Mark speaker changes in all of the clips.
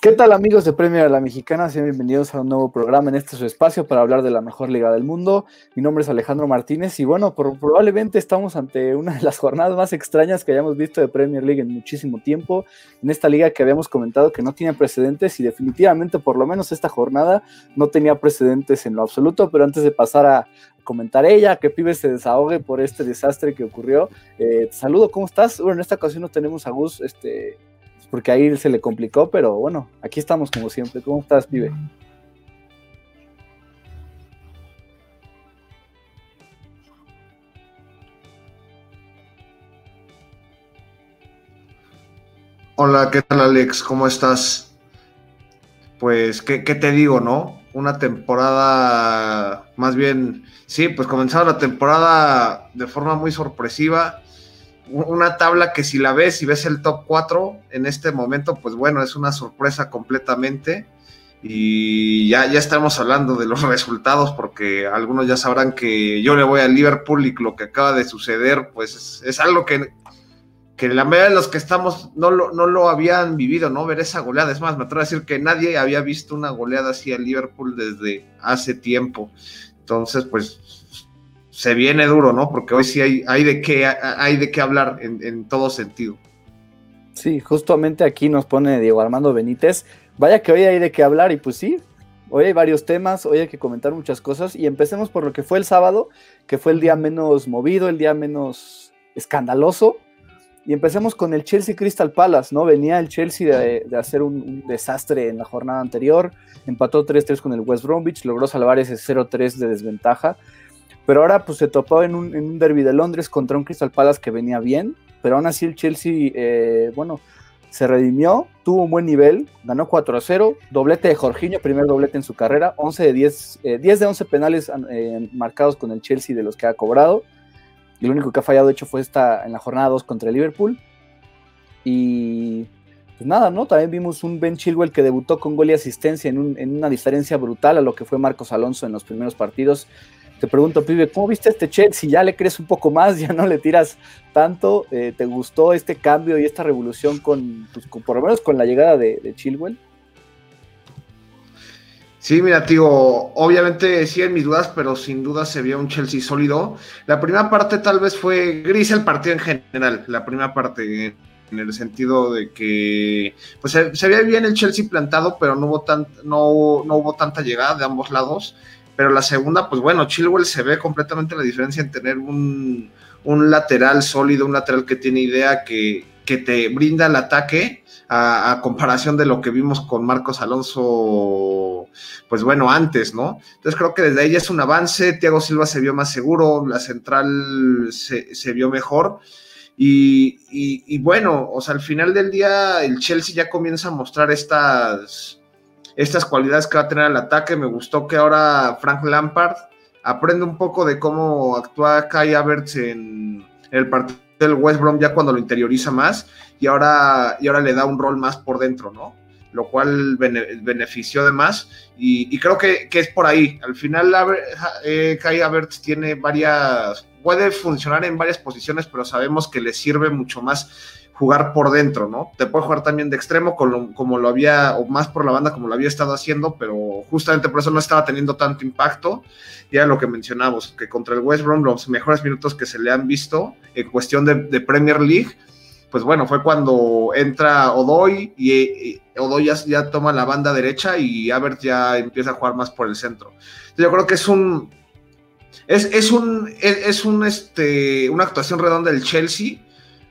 Speaker 1: ¿Qué tal amigos de Premier a la Mexicana? Sean bienvenidos a un nuevo programa en este su espacio para hablar de la mejor liga del mundo. Mi nombre es Alejandro Martínez y bueno, probablemente estamos ante una de las jornadas más extrañas que hayamos visto de Premier League en muchísimo tiempo. En esta liga que habíamos comentado que no tiene precedentes y definitivamente por lo menos esta jornada no tenía precedentes en lo absoluto. Pero antes de pasar a comentar ella, que Pibe se desahogue por este desastre que ocurrió, eh, saludo, ¿cómo estás? Bueno, en esta ocasión no tenemos a Gus, este porque ahí se le complicó, pero bueno, aquí estamos como siempre. ¿Cómo estás, pibe?
Speaker 2: Hola, ¿qué tal Alex? ¿Cómo estás? Pues, ¿qué, ¿qué, te digo, no? Una temporada, más bien, sí, pues comenzaba la temporada de forma muy sorpresiva una tabla que si la ves y ves el top 4 en este momento, pues bueno, es una sorpresa completamente. Y ya, ya estamos hablando de los resultados, porque algunos ya sabrán que yo le voy al Liverpool y lo que acaba de suceder, pues es, algo que, que la mayoría de los que estamos no lo, no lo habían vivido, ¿no? Ver esa goleada. Es más, me atrevo a decir que nadie había visto una goleada así al Liverpool desde hace tiempo. Entonces, pues se viene duro, ¿no? Porque hoy sí hay, hay, de, qué, hay de qué hablar en, todo sentido.
Speaker 1: Sí, justamente aquí nos pone Diego Armando Benítez. Vaya que hoy hay de qué hablar y pues sí, hoy hay varios temas, hoy hay que comentar muchas cosas y empecemos por lo que fue el sábado, que fue el día menos movido, el día menos escandaloso. Y empecemos con el Chelsea Crystal Palace, ¿no? Venía el Chelsea de, hacer un, un, desastre en la jornada anterior, empató 3-3 con el West Bromwich, logró salvar ese 0-3 de desventaja pero ahora pues se topó en un, en derby de Londres contra un Crystal Palace que venía bien, pero aún así el Chelsea, eh, bueno, se redimió, tuvo un buen nivel, ganó 4 a 0, doblete de Jorginho, primer doblete en su carrera, 11 de 10, 10 eh, de 11 penales eh, marcados con el Chelsea de los que ha cobrado. Y lo único que ha fallado, de hecho, fue esta en la jornada 2 contra el Liverpool. Y pues nada, ¿no? También vimos un Ben Chilwell que debutó con gol y asistencia en, en, una diferencia brutal a lo que fue Marcos Alonso en los primeros partidos. Te pregunto, pibe, ¿cómo viste este Si ¿Ya le crees un poco más? ¿Ya no le tiras tanto? Eh, ¿Te gustó este cambio y esta revolución con, pues, por lo menos con la llegada de, Chilwell?
Speaker 2: Sí, mira, tío, obviamente sí en mis dudas, pero sin duda se vio un Chelsea sólido. La primera parte tal vez fue gris el partido en general, la primera parte en el sentido de que pues se, se veía bien el Chelsea plantado, pero no hubo, tan, no, no hubo tanta llegada de ambos lados pero la segunda, pues bueno, Chilwell se ve completamente la diferencia en tener un, lateral sólido, un lateral que tiene idea, que, que te brinda el ataque, a, comparación de lo que vimos con Marcos Alonso, pues bueno, antes, ¿no? Entonces creo que desde ahí es un avance, Thiago Silva se vio más seguro, la central se, se vio mejor. Y, y, y, bueno, o sea, al final del día el Chelsea ya comienza a mostrar estas, estas cualidades que va a tener el ataque. Me gustó que ahora Frank Lampard aprende un poco de cómo actúa Kai Havertz en el partido del West Brom ya cuando lo interioriza más y ahora, y ahora le da un rol más por dentro, ¿no? Lo cual benefició de más y, creo que, es por ahí. Al final eh, Kai Havertz tiene varias, puede funcionar en varias posiciones, pero sabemos que le sirve mucho más jugar por dentro, ¿no? Te puede jugar también de extremo como, lo había, o más por la banda como lo había estado haciendo, pero justamente por eso no estaba teniendo tanto impacto. Y era lo que mencionamos, que contra el West Brom los mejores minutos que se le han visto en cuestión de, Premier League, pues bueno, fue cuando entra Odoy y, Odoy ya, toma la banda derecha y Avert ya empieza a jugar más por el centro. yo creo que es un... Es, es un, es, un, este, una actuación redonda del Chelsea,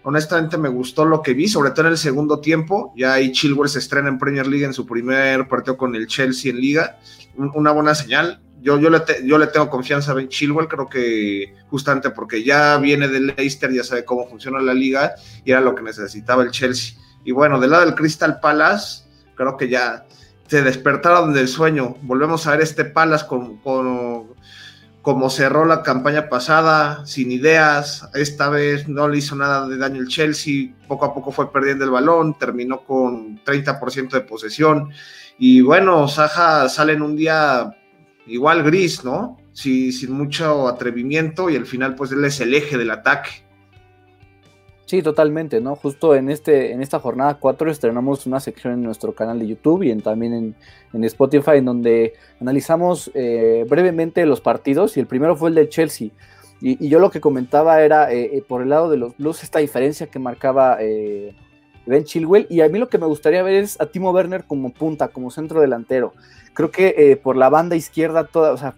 Speaker 2: honestamente me gustó lo que vi, sobre todo en el segundo tiempo. Ya ahí Chilwell se estrena en Premier League en su primer partido con el Chelsea en Liga. Una buena señal. Yo, yo, le, yo le tengo confianza a Ben Chilwell, creo que justamente porque ya viene del Leicester, ya sabe cómo funciona la liga y era lo que necesitaba el Chelsea. Y bueno, del lado del Crystal Palace, creo que ya se despertaron del sueño. Volvemos a ver este Palace con, con como cerró la campaña pasada, sin ideas, esta vez no le hizo nada de daño el Chelsea, poco a poco fue perdiendo el balón, terminó con 30% de posesión y bueno, Saja sale en un día igual gris, ¿no? sin mucho atrevimiento y al final pues él es el eje del ataque.
Speaker 1: Sí, totalmente, ¿no? Justo en, este, en esta jornada 4 estrenamos una sección en nuestro canal de YouTube y también en, Spotify en donde analizamos eh, brevemente los partidos y el primero fue el de Chelsea. Y, yo lo que comentaba era eh, eh, por el lado de los Blues esta diferencia que marcaba Ben Chilwell y a mí lo que me gustaría ver es a Timo Werner como punta, como centro delantero. Creo que por la banda izquierda toda, o sea,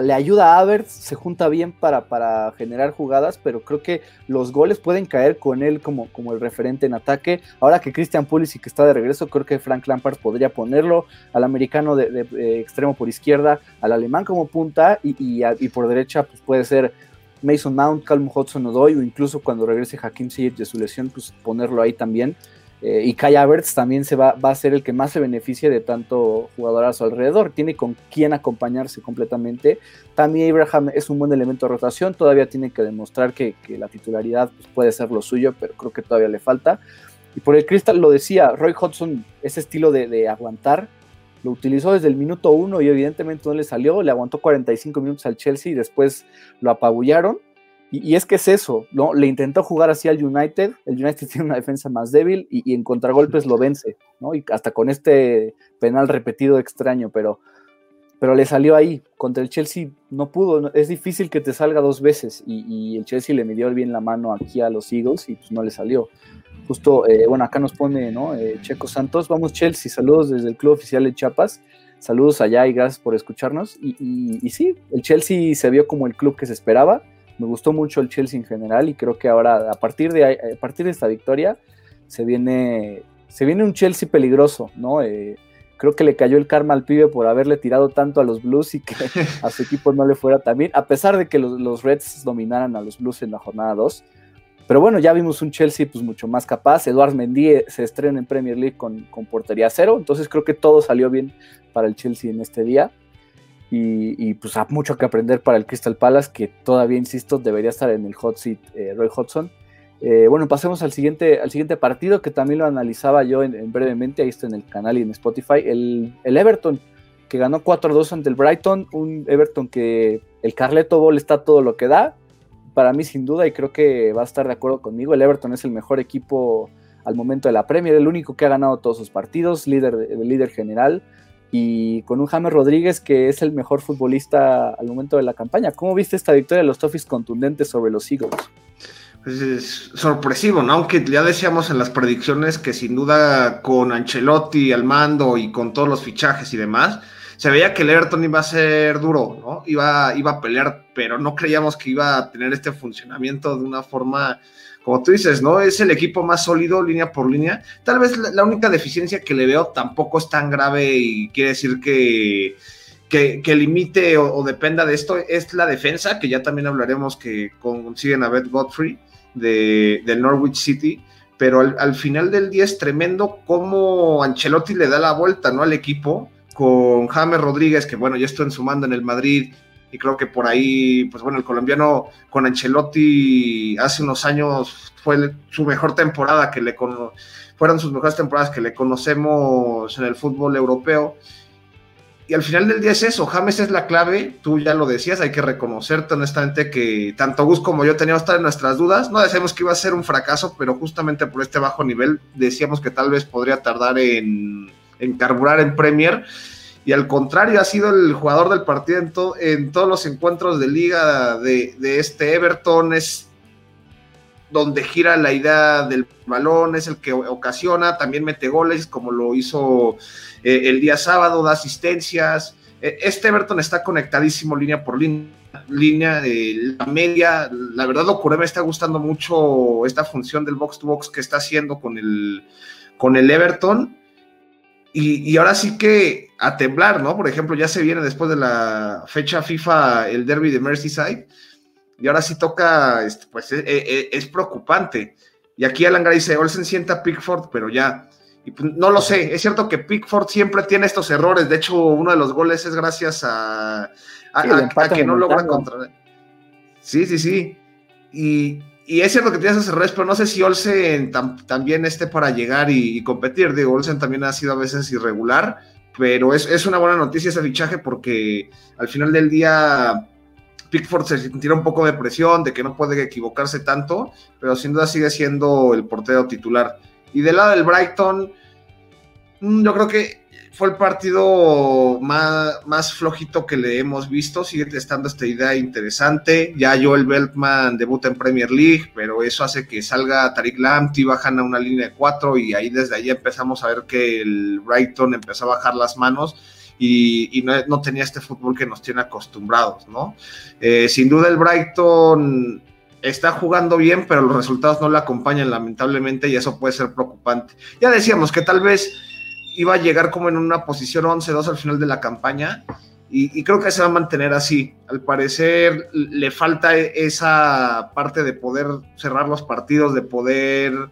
Speaker 1: le ayuda a Havertz, se junta bien para, para, generar jugadas, pero creo que los goles pueden caer con él como, como el referente en ataque. Ahora que Christian Pulisic está de regreso, creo que Frank Lampard podría ponerlo al americano de, extremo por izquierda, al alemán como punta y, y, por derecha pues puede ser Mason Mount, Calum Hudson Odoy o incluso cuando regrese Hakim Ziyech de su lesión, pues ponerlo ahí también. Eh, y Kai Havertz también se va, va, a ser el que más se beneficie de tanto jugador a su alrededor. Tiene con quién acompañarse completamente. También Abraham es un buen elemento de rotación. Todavía tiene que demostrar que, la titularidad pues, puede ser lo suyo, pero creo que todavía le falta. Y por el Crystal lo decía, Roy Hodgson, ese estilo de, de aguantar, lo utilizó desde el minuto uno y evidentemente no le salió. Le aguantó 45 minutos al Chelsea y después lo apabullaron y, es que es eso, ¿no? Le intentó jugar así al United, el United tiene una defensa más débil y, en contragolpes lo vence, ¿no? Y hasta con este penal repetido extraño, pero, pero le salió ahí. Contra el Chelsea no pudo, es difícil que te salga dos veces y, el Chelsea le midió bien la mano aquí a los Eagles y pues no le salió. Justo, eh, bueno, acá nos pone, ¿no? Eh, Checo Santos, vamos Chelsea, saludos desde el Club Oficial de Chiapas. Saludos allá y gracias por escucharnos. Y, y sí, el Chelsea se vio como el club que se esperaba me gustó mucho el Chelsea en general y creo que ahora a partir de, a partir de esta victoria se viene, se viene un Chelsea peligroso, ¿no? Eh, creo que le cayó el karma al pibe por haberle tirado tanto a los Blues y que a su equipo no le fuera tan bien, a pesar de que los, Reds dominaran a los Blues en la jornada 2. Pero bueno, ya vimos un Chelsea pues mucho más capaz. Eduard Mendy eh, se estrena en Premier League con, con portería cero, entonces creo que todo salió bien para el Chelsea en este día. Y, pues hay mucho que aprender para el Crystal Palace, que todavía, insisto, debería estar en el hot seat eh, Roy Hodgson. Eh, bueno, pasemos al siguiente, al siguiente partido, que también lo analizaba yo en, brevemente, ahí está en el canal y en Spotify, el, Everton, que ganó 4-2 ante el Brighton, un Everton que el Carleto Ball está todo lo que da, para mí sin duda, y creo que va a estar de acuerdo conmigo, el Everton es el mejor equipo al momento de la Premier, el único que ha ganado todos sus partidos, líder, el líder general, y con un James Rodríguez que es el mejor futbolista al momento de la campaña. ¿Cómo viste esta victoria de los Toffees contundentes sobre los Eagles?
Speaker 2: Pues es sorpresivo, ¿no? Aunque ya decíamos en las predicciones que sin duda con Ancelotti al mando y con todos los fichajes y demás, se veía que el Everton iba a ser duro, ¿no? Iba, iba a pelear, pero no creíamos que iba a tener este funcionamiento de una forma como tú dices, ¿no? Es el equipo más sólido línea por línea. Tal vez la, única deficiencia que le veo tampoco es tan grave y quiere decir que, que, limite o, dependa de esto, es la defensa, que ya también hablaremos que consiguen a Beth Godfrey de, Norwich City. Pero al, final del día es tremendo cómo Ancelotti le da la vuelta, ¿no? Al equipo con James Rodríguez, que bueno, ya estoy en su mando en el Madrid, y creo que por ahí, pues bueno, el colombiano con Ancelotti hace unos años fue su mejor temporada que le fueron sus mejores temporadas que le conocemos en el fútbol europeo. Y al final del día es eso, James es la clave, tú ya lo decías, hay que reconocerte honestamente que tanto Gus como yo teníamos estar en nuestras dudas, no decíamos que iba a ser un fracaso, pero justamente por este bajo nivel decíamos que tal vez podría tardar en, en carburar en Premier y al contrario ha sido el jugador del partido en, todos los encuentros de liga de, este Everton, es donde gira la idea del balón, es el que ocasiona, también mete goles como lo hizo eh, el día sábado, da asistencias. E, este Everton está conectadísimo línea por línea, de la media. La verdad, Ocurre me está gustando mucho esta función del box to box que está haciendo con el, con el Everton y, ahora sí que a temblar, ¿no? Por ejemplo, ya se viene después de la fecha FIFA el derby de Merseyside. Y ahora sí toca, este, pues e, e, e, es, preocupante. Y aquí Alan Gray dice, Olsen sienta a Pickford, pero ya. Y pues, no lo sé, es cierto que Pickford siempre tiene estos errores. De hecho, uno de los goles es gracias a, a que no logra contra. Sí, sí, sí. Y, y es cierto que tiene esos errores, pero no sé si Olsen también esté para llegar y, competir. Digo, Olsen también ha sido a veces irregular, pero es, una buena noticia ese fichaje porque al final del día Pickford se sintiera un poco de presión, de que no puede equivocarse tanto, pero sin duda sigue siendo el portero titular. Y del lado del Brighton, mm, yo creo que fue el partido más, flojito que le hemos visto. Sigue estando esta idea interesante. Ya Joel Beltman debuta en Premier League, pero eso hace que salga Tariq Lamptey, bajan a una línea de cuatro y ahí desde ahí empezamos a ver que el Brighton empezó a bajar las manos y, no, tenía este fútbol que nos tiene acostumbrados, ¿no? Eh, sin duda el Brighton está jugando bien, pero los resultados no le acompañan lamentablemente y eso puede ser preocupante. Ya decíamos que tal vez iba a llegar como en una posición 11-2 al final de la campaña y, creo que se va a mantener así. Al parecer le falta esa parte de poder cerrar los partidos, de poder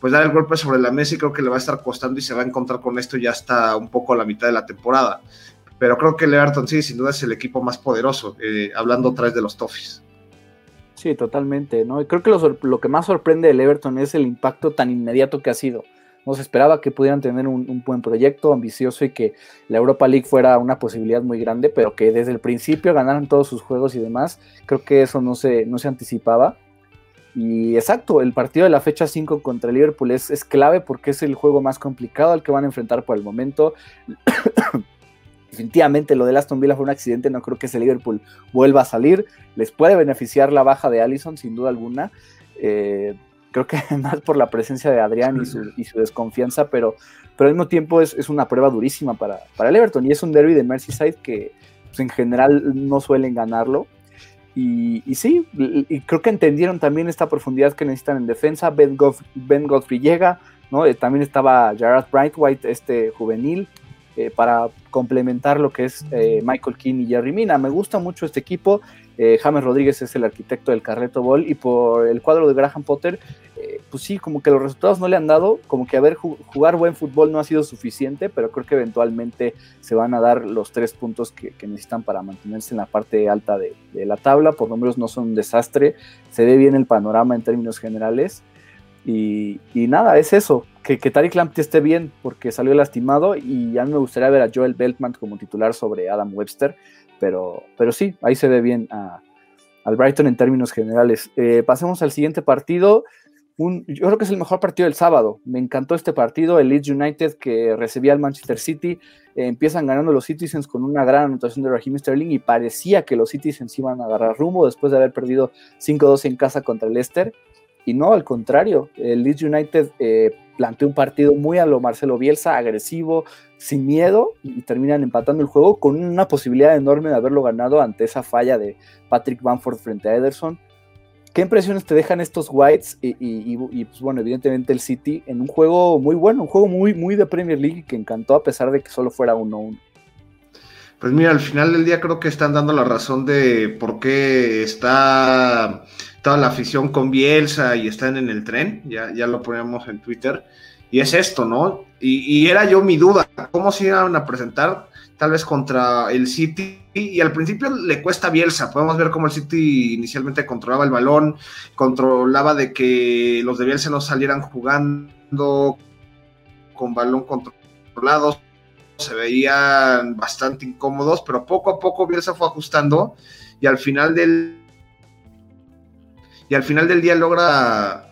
Speaker 2: pues dar el golpe sobre la mesa y creo que le va a estar costando y se va a encontrar con esto ya hasta un poco a la mitad de la temporada. Pero creo que el Everton sí, sin duda es el equipo más poderoso, eh, hablando otra vez de los Toffees.
Speaker 1: Sí, totalmente, ¿no? Y creo que lo, lo, que más sorprende del Everton es el impacto tan inmediato que ha sido. No se esperaba que pudieran tener un, buen proyecto ambicioso y que la Europa League fuera una posibilidad muy grande, pero que desde el principio ganaran todos sus juegos y demás. Creo que eso no se, no se anticipaba. Y exacto, el partido de la fecha 5 contra Liverpool es, clave porque es el juego más complicado al que van a enfrentar por el momento. Definitivamente lo de Aston Villa fue un accidente, no creo que ese Liverpool vuelva a salir. Les puede beneficiar la baja de Allison, sin duda alguna. Eh, creo que más por la presencia de Adrián y su, y su desconfianza, pero, pero al mismo tiempo es, es, una prueba durísima para, para el Everton y es un derby de Merseyside que pues, en general no suelen ganarlo. Y, y, sí, y creo que entendieron también esta profundidad que necesitan en defensa. Ben, ben Godfrey llega, ¿no? Eh, también estaba Gerard Brightwhite, este juvenil, eh, para complementar lo que es eh, Michael King y Jerry Mina. Me gusta mucho este equipo. Eh, James Rodríguez es el arquitecto del Carreto Ball y por el cuadro de Graham Potter, pues sí, como que los resultados no le han dado, como que a ver, jugar buen fútbol no ha sido suficiente, pero creo que eventualmente se van a dar los tres puntos que, necesitan para mantenerse en la parte alta de, la tabla. Por números no son un desastre, se ve bien el panorama en términos generales. Y, nada, es eso, que, que Tariq Lamptey esté bien porque salió lastimado y ya me gustaría ver a Joel Beltman como titular sobre Adam Webster, pero, pero sí, ahí se ve bien al Brighton en términos generales. Eh, pasemos al siguiente partido. Un, yo creo que es el mejor partido del sábado. Me encantó este partido, el Leeds United que recibía al Manchester City. Eh, empiezan ganando los Citizens con una gran anotación de Raheem Sterling y parecía que los Citizens iban a agarrar rumbo después de haber perdido 5-2 en casa contra el Leicester. Y no, al contrario, el Leeds United eh, planteó un partido muy a lo Marcelo Bielsa, agresivo, sin miedo, y terminan empatando el juego con una posibilidad enorme de haberlo ganado ante esa falla de Patrick Bamford frente a Ederson. ¿Qué impresiones te dejan estos Whites y, pues bueno, evidentemente el City en un juego muy bueno, un juego muy, muy de Premier League que encantó a pesar de que solo fuera 1-1?
Speaker 2: Pues mira, al final del día creo que están dando la razón de por qué está toda la afición con Bielsa y están en el tren, ya, ya lo poníamos en Twitter, y es esto, ¿no? Y, era yo mi duda, ¿cómo se iban a presentar tal vez contra el City? Y al principio le cuesta Bielsa, podemos ver cómo el City inicialmente controlaba el balón, controlaba de que los de Bielsa no salieran jugando con balón controlado, se veían bastante incómodos, pero poco a poco Bielsa fue ajustando y al final del y al final del día logra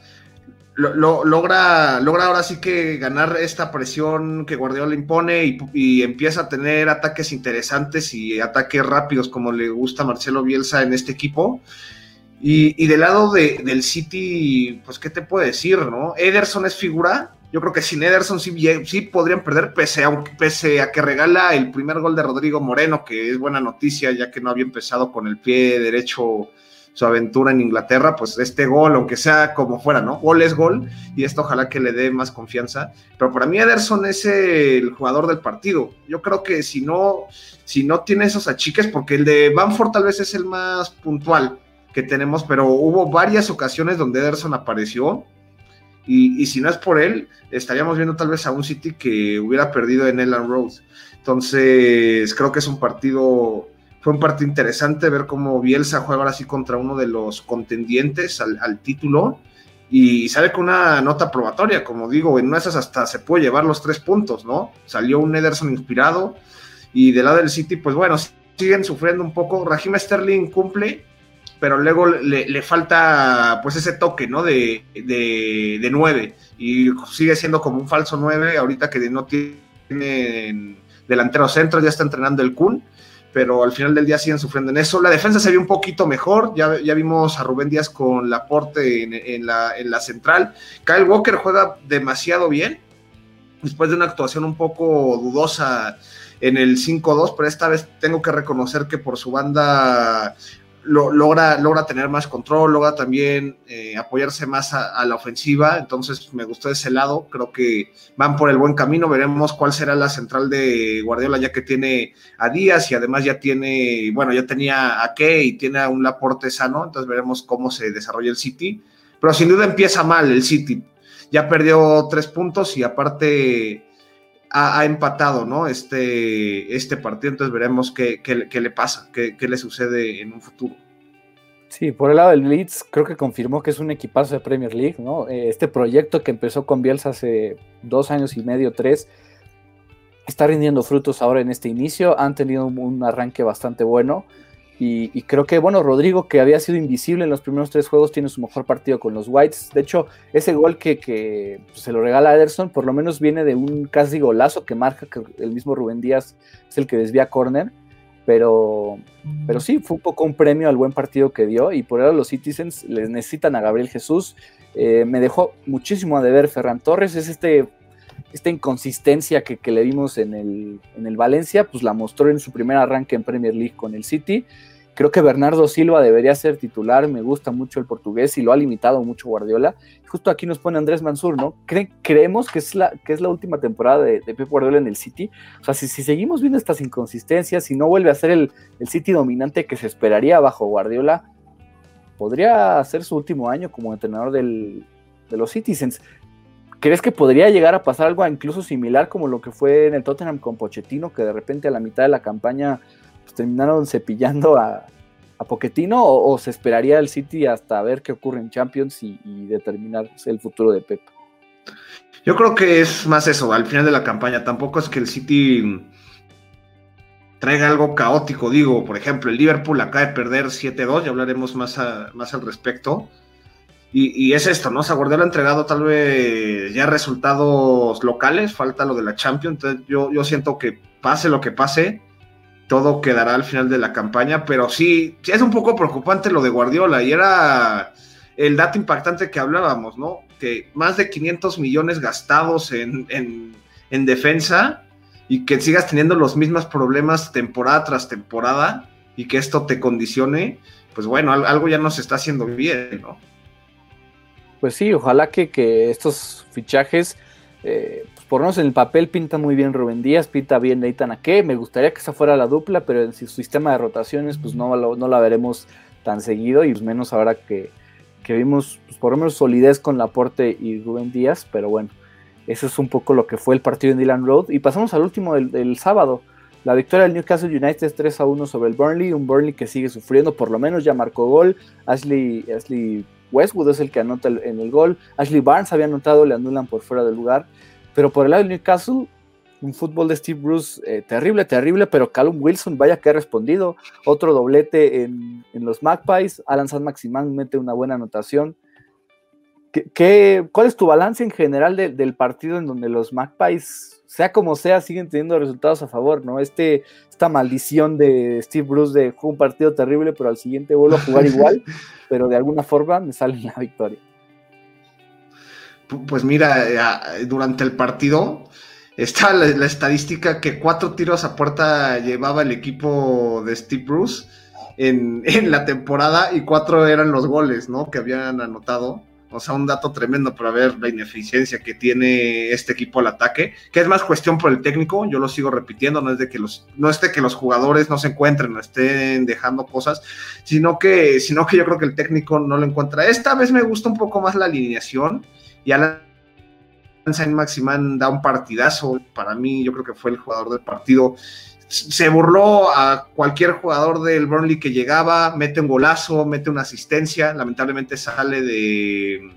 Speaker 2: logra, logra ahora sí que ganar esta presión que Guardiola impone y, empieza a tener ataques interesantes y ataques rápidos como le gusta a Marcelo Bielsa en este equipo. Y, del lado de, del City, pues, ¿qué te puedo decir, no? Ederson es figura. Yo creo que sin Ederson sí, podrían perder, pese a, pese a que regala el primer gol de Rodrigo Moreno, que es buena noticia, ya que no había empezado con el pie derecho su aventura en Inglaterra, pues este gol, aunque sea como fuera, ¿no? Gol es gol y esto ojalá que le dé más confianza. Pero para mí Ederson es el jugador del partido. Yo creo que si no, si no tiene esos achiques, porque el de Banford tal vez es el más puntual que tenemos, pero hubo varias ocasiones donde Ederson apareció. Y, si no es por él, estaríamos viendo tal vez a un City que hubiera perdido en Elland Road. Entonces, creo que es un partido fue un partido interesante ver cómo Bielsa juega ahora sí contra uno de los contendientes al, título y sale con una nota probatoria, como digo, en una esas hasta se puede llevar los tres puntos, ¿no? Salió un Ederson inspirado y del lado del City, pues bueno, siguen sufriendo un poco. Raheem Sterling cumple, pero luego le, falta pues ese toque, ¿no? De, de, de 9 y sigue siendo como un falso 9 ahorita que no tiene delantero centro, ya está entrenando el Kun, pero al final del día siguen sufriendo en eso. La defensa se vio un poquito mejor, ya, ya vimos a Rubén Díaz con Laporte en, en, la, en la central. Kyle Walker juega demasiado bien, después de una actuación un poco dudosa en el 5-2, pero esta vez tengo que reconocer que por su banda logra, logra tener más control, logra también eh, apoyarse más a, la ofensiva, entonces me gustó ese lado, creo que van por el buen camino, veremos cuál será la central de Guardiola ya que tiene a Díaz y además ya tiene, bueno, ya tenía a Key y tiene a un Laporte sano, entonces veremos cómo se desarrolla el City, pero sin duda empieza mal el City, ya perdió tres puntos y aparte ha, empatado ¿no? este, este partido, entonces veremos qué, le pasa, qué, le sucede en un futuro.
Speaker 1: Sí, por el lado del Leeds, creo que confirmó que es un equipazo de Premier League, ¿no? Eh, este proyecto que empezó con Bielsa hace dos años y medio, tres, está rindiendo frutos ahora en este inicio, han tenido un arranque bastante bueno. Y, creo que, bueno, Rodrigo, que había sido invisible en los primeros tres juegos, tiene su mejor partido con los Whites. De hecho, ese gol que, se lo regala a Ederson, por lo menos viene de un casi golazo que marca que el mismo Rubén Díaz es el que desvía corner. Pero, pero sí, fue un poco un premio al buen partido que dio. Y por eso los Citizens les necesitan a Gabriel Jesús. Eh, me dejó muchísimo a deber Ferran Torres. Es este esta inconsistencia que, le vimos en el, en el, Valencia, pues la mostró en su primer arranque en Premier League con el City. Creo que Bernardo Silva debería ser titular, me gusta mucho el portugués y lo ha limitado mucho Guardiola. Justo aquí nos pone Andrés Mansur, ¿no? creemos que es, la, que es la última temporada de, Pep Guardiola en el City. O sea, si, seguimos viendo estas inconsistencias, si no vuelve a ser el, el City dominante que se esperaría bajo Guardiola, podría ser su último año como entrenador del, de los Citizens. ¿Crees que podría llegar a pasar algo incluso similar como lo que fue en el Tottenham con Pochettino, que de repente a la mitad de la campaña pues, terminaron cepillando a, a Pochettino, o, se esperaría el City hasta ver qué ocurre en Champions y, determinar el futuro de Pep?
Speaker 2: Yo creo que es más eso, al final de la campaña. Tampoco es que el City traiga algo caótico. Digo, por ejemplo, el Liverpool acaba de perder 7-2, ya hablaremos más, más al respecto. Y, es esto, ¿no? O sea, Guardiola ha entregado tal vez ya resultados locales, falta lo de la Champions, entonces yo, yo siento que pase lo que pase, todo quedará al final de la campaña, pero sí, sí es un poco preocupante lo de Guardiola y era el dato impactante que hablábamos, ¿no? Que más de 500 millones gastados en, en defensa y que sigas teniendo los mismos problemas temporada tras temporada y que esto te condicione, pues bueno, algo ya no se está haciendo bien, ¿no?
Speaker 1: Pues sí, ojalá que, estos fichajes, eh, pues por lo menos en el papel pinta muy bien Rubén Díaz, pinta bien Nathan Ake, me gustaría que esa fuera la dupla, pero en su sistema de rotaciones pues no, no la veremos tan seguido y pues menos ahora que, vimos pues por lo menos solidez con Laporte y Rubén Díaz, pero bueno, eso es un poco lo que fue el partido en Dylan Road y pasamos al último del, sábado. La victoria del Newcastle United 3 a 1 sobre el Burnley, un Burnley que sigue sufriendo, por lo menos ya marcó gol. Ashley, Ashley Westwood es el que anota en el gol. Ashley Barnes había anotado, le anulan por fuera del lugar. Pero por el lado del Newcastle, un fútbol de Steve Bruce eh, terrible, terrible, pero Callum Wilson, vaya que ha respondido. Otro doblete en, los Magpies. Alan San Maximán mete una buena anotación. ¿Qué, cuál es tu balance en general del partido en donde los Magpies sea como sea, siguen teniendo resultados a favor, ¿no? Este, esta maldición de Steve Bruce de un partido terrible, pero al siguiente vuelvo a jugar igual, pero de alguna forma me sale la victoria.
Speaker 2: Pues mira, eh, durante el partido está la, estadística que cuatro tiros a puerta llevaba el equipo de Steve Bruce en, en la temporada y cuatro eran los goles, ¿no? Que habían anotado. O sea, un dato tremendo para ver la ineficiencia que tiene este equipo al ataque, que es más cuestión por el técnico, yo lo sigo repitiendo, no es de que los, no es de que los jugadores no se encuentren, no estén dejando cosas, sino que, sino que yo creo que el técnico no lo encuentra. Esta vez me gusta un poco más la alineación y Alan Saint Maximán da un partidazo. Para mí, yo creo que fue el jugador del partido se burló a cualquier jugador del Burnley que llegaba, mete un golazo, mete una asistencia, lamentablemente sale de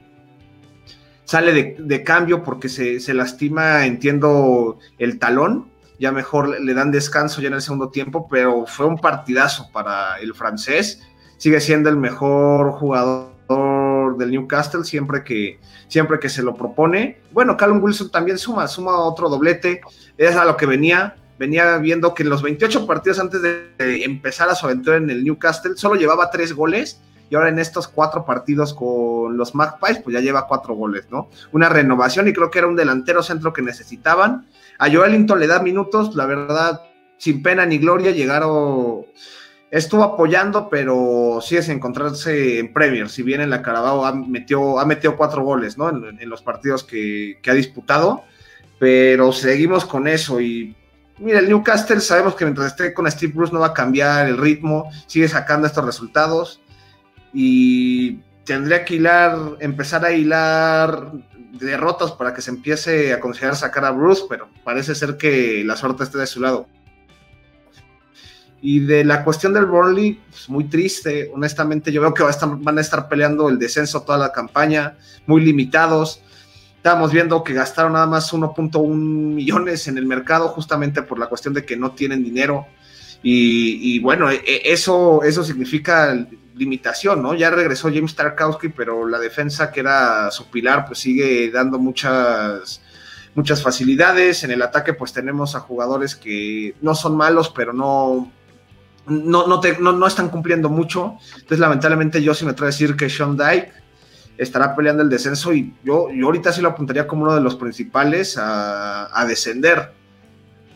Speaker 2: sale de, cambio porque se, lastima, entiendo, el talón, ya mejor le dan descanso ya en el segundo tiempo, pero fue un partidazo para el francés. Sigue siendo el mejor jugador del Newcastle siempre que, siempre que se lo propone. Bueno, Callum Wilson también suma, suma otro doblete. Es a lo que venía. Venía viendo que en los 28 partidos antes de empezar a su aventura en el Newcastle solo llevaba tres goles y ahora en estos cuatro partidos con los Magpies, pues ya lleva cuatro goles, ¿no? Una renovación y creo que era un delantero centro que necesitaban. A Joelinton le da minutos, la verdad, sin pena ni gloria, llegaron, estuvo apoyando, pero sí es encontrarse en Premier, si bien en la Carabao ha metido, ha metido cuatro goles, ¿no? En, los partidos que ha disputado, pero seguimos con eso y Mira, el Newcastle sabemos que mientras esté con Steve Bruce no va a cambiar el ritmo, sigue sacando estos resultados y tendría que hilar, empezar a hilar derrotas para que se empiece a considerar sacar a Bruce, pero parece ser que la suerte esté de su lado. Y de la cuestión del Burnley, pues muy triste, honestamente yo veo que van a estar peleando el descenso toda la campaña, muy limitados. Estábamos viendo que gastaron nada más 1.1 millones en el mercado justamente por la cuestión de que no tienen dinero. Y, bueno, e, e, eso, eso significa limitación, ¿no? Ya regresó James Tarkowski, pero la defensa que era su pilar, pues sigue dando muchas, muchas facilidades. En el ataque, pues tenemos a jugadores que no son malos, pero no, no, no, están cumpliendo mucho. Entonces, lamentablemente, yo sí me trae a decir que Sean Dyke estará peleando el descenso y yo, yo ahorita sí lo apuntaría como uno de los principales a, a descender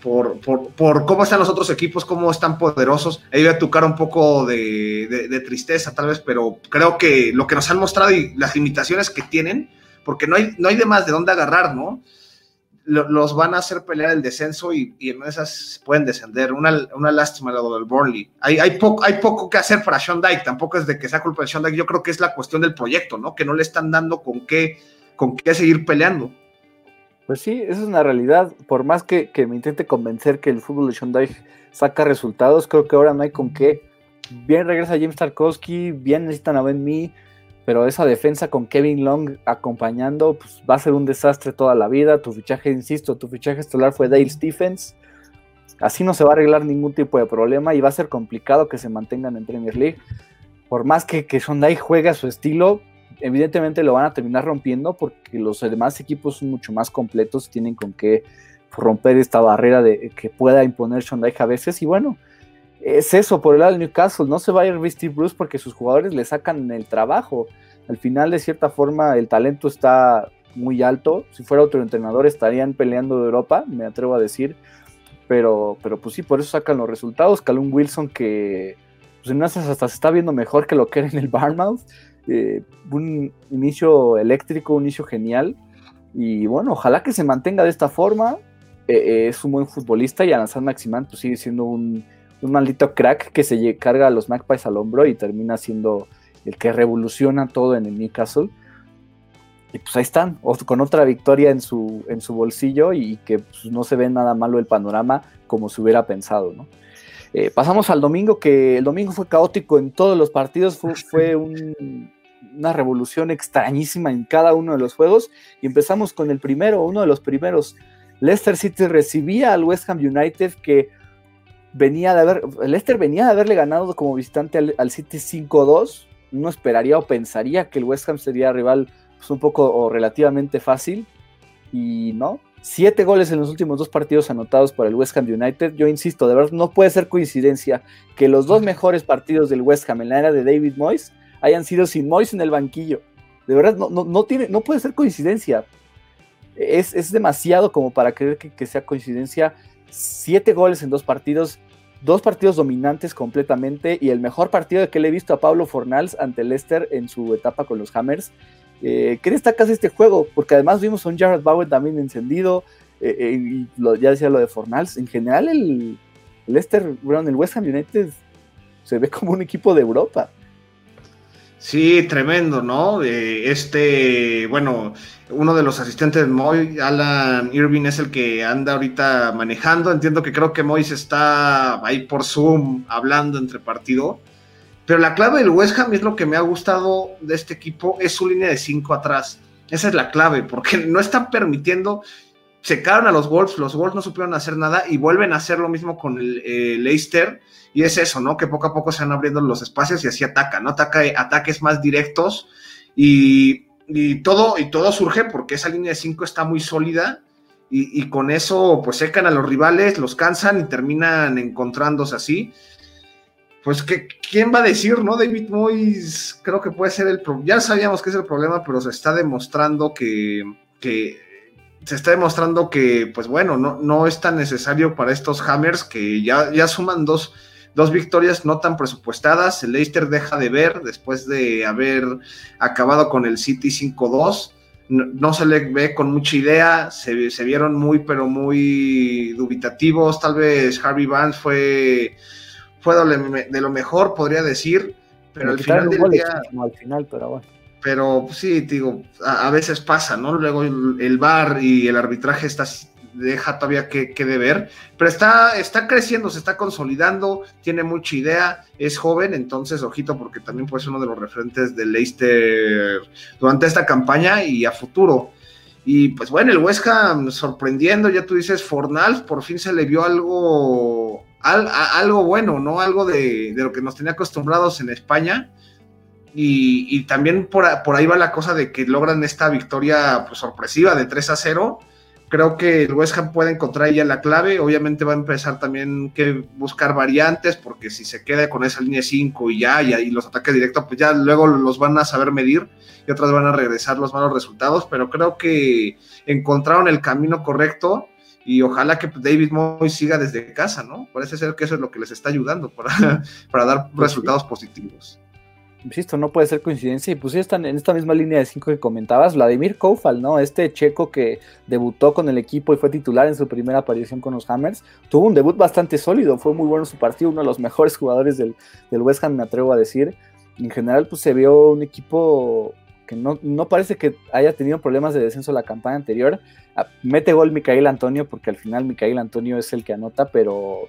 Speaker 2: por, por, cómo están los otros equipos, cómo están poderosos. Ahí voy a tocar un poco de, tristeza, tal vez, pero creo que lo que nos han mostrado y las limitaciones que tienen, porque no hay, no hay de más de dónde agarrar, ¿no? Los van a hacer pelear el descenso y, en esas pueden descender. Una, una lástima lo del Burnley. Hay, hay, poco, hay poco que hacer para Sean Dyke, tampoco es de que sea culpa de Sean Dyke. Yo creo que es la cuestión del proyecto, ¿no? Que no le están dando con qué, con qué seguir peleando.
Speaker 1: Pues sí, esa es una realidad. Por más que, me intente convencer que el fútbol de Shondai saca resultados, creo que ahora no hay con qué. Bien regresa James Tarkowski, bien necesitan a Ben Mee, pero esa defensa con Kevin Long acompañando, pues va a ser un desastre toda la vida. Tu fichaje, insisto, tu fichaje estelar fue Dale Stephens. Así no se va a arreglar ningún tipo de problema y va a ser complicado que se mantengan en Premier League. Por más que, que Shondai juegue a su estilo, evidentemente lo van a terminar rompiendo porque los demás equipos son mucho más completos, tienen con qué romper esta barrera de que pueda imponer Shondai a veces y bueno, es eso por el lado del Newcastle, no se va a ir Steve Bruce porque sus jugadores le sacan el trabajo, al final de cierta forma el talento está muy alto, si fuera otro entrenador estarían peleando de Europa, me atrevo a decir, pero, pero pues sí, por eso sacan los resultados, Calum Wilson que pues en hasta se está viendo mejor que lo que era en el Barmouth, eh, un inicio eléctrico, un inicio genial. Y bueno, ojalá que se mantenga de esta forma. Eh, eh, es un buen futbolista y Alanzán Maximán pues, sigue siendo un, maldito crack que se carga a los Magpies al hombro y termina siendo el que revoluciona todo en el Newcastle. Y pues ahí están, con otra victoria en su, en su bolsillo y que pues, no se ve nada malo el panorama como se hubiera pensado, ¿no? Eh, pasamos al domingo, que el domingo fue caótico en todos los partidos, fue, una revolución extrañísima en cada uno de los juegos. Y empezamos con el primero, uno de los primeros. Leicester City recibía al West Ham United que venía de haber, Leicester venía de haberle ganado como visitante al, City 5-2. No esperaría o pensaría que el West Ham sería rival pues, un poco o relativamente fácil. Y no, Siete goles en los últimos dos partidos anotados por el West Ham United. Yo insisto, de verdad no puede ser coincidencia que los dos mejores partidos del West Ham en la era de David Moyes hayan sido sin Moyes en el banquillo. De verdad, no, no, tiene, no puede ser coincidencia. Es, demasiado como para creer que, sea coincidencia. Siete goles en dos partidos, dos partidos dominantes completamente y el mejor partido que le he visto a Pablo Fornals ante Leicester en su etapa con los Hammers. Eh, ¿Qué destacas de este juego? Porque además vimos a un Jared Bowen también encendido, eh, eh, y ya decía lo de Fornals. En general, el, Leicester, bueno, el West Ham United se ve como un equipo de Europa.
Speaker 2: Sí, tremendo, ¿no? este, bueno, uno de los asistentes de Moy, Alan Irving, es el que anda ahorita manejando. Entiendo que creo que Moy está ahí por Zoom hablando entre partido. Pero la clave del West Ham es lo que me ha gustado de este equipo, es su línea de cinco atrás. Esa es la clave, porque no están permitiendo, secaron a los Wolves, los Wolves no supieron hacer nada y vuelven a hacer lo mismo con el Leicester. Y es eso, ¿no? Que poco a poco se van abriendo los espacios y así ataca, ¿no? Ataca ataques más directos y, todo, y todo surge porque esa línea de 5 está muy sólida y, con eso pues secan a los rivales, los cansan y terminan encontrándose así. Pues, que, ¿quién va a decir, no? David Moyes creo que puede ser el problema. Ya sabíamos que es el problema, pero se está demostrando que, que se está demostrando que, pues bueno, no, no es tan necesario para estos Hammers que ya, ya suman dos, dos victorias no tan presupuestadas. El Leicester deja de ver después de haber acabado con el City 5-2. No, se le ve con mucha idea, se, vieron muy, pero muy dubitativos. Tal vez Harvey Vance fue, fue de lo mejor, podría decir, pero al final del día.
Speaker 1: al final, pero bueno
Speaker 2: pero sí, digo, a, veces pasa, ¿no? Luego el, VAR y el arbitraje está, deja todavía que, que, deber, pero está, está creciendo, se está consolidando, tiene mucha idea, es joven, entonces ojito porque también puede ser uno de los referentes del Leicester durante esta campaña y a futuro. Y pues bueno, el Ham sorprendiendo, ya tú dices, Fornal, por fin se le vio algo, algo bueno, ¿no? Algo de, de lo que nos tenía acostumbrados en España y, también por, ahí va la cosa de que logran esta victoria pues, sorpresiva de 3 a 0. Creo que el West Ham puede encontrar ya la clave. Obviamente va a empezar también que buscar variantes, porque si se queda con esa línea 5 y ya, y, los ataques directos, pues ya luego los van a saber medir y otras van a regresar los malos resultados. Pero creo que encontraron el camino correcto y ojalá que David Moy siga desde casa, ¿no? Parece ser que eso es lo que les está ayudando para, para dar pues resultados positivos
Speaker 1: insisto, no puede ser coincidencia. Y pues están en esta misma línea de cinco que comentabas, Vladimir Koufal, ¿no? Este checo que debutó con el equipo y fue titular en su primera aparición con los Hammers, tuvo un debut bastante sólido, fue muy bueno su partido, uno de los mejores jugadores del, West Ham, me atrevo a decir. En general, pues se vio un equipo que no, no parece que haya tenido problemas de descenso la campaña anterior. Ah, mete gol Micael Antonio, porque al final Micael Antonio es el que anota, pero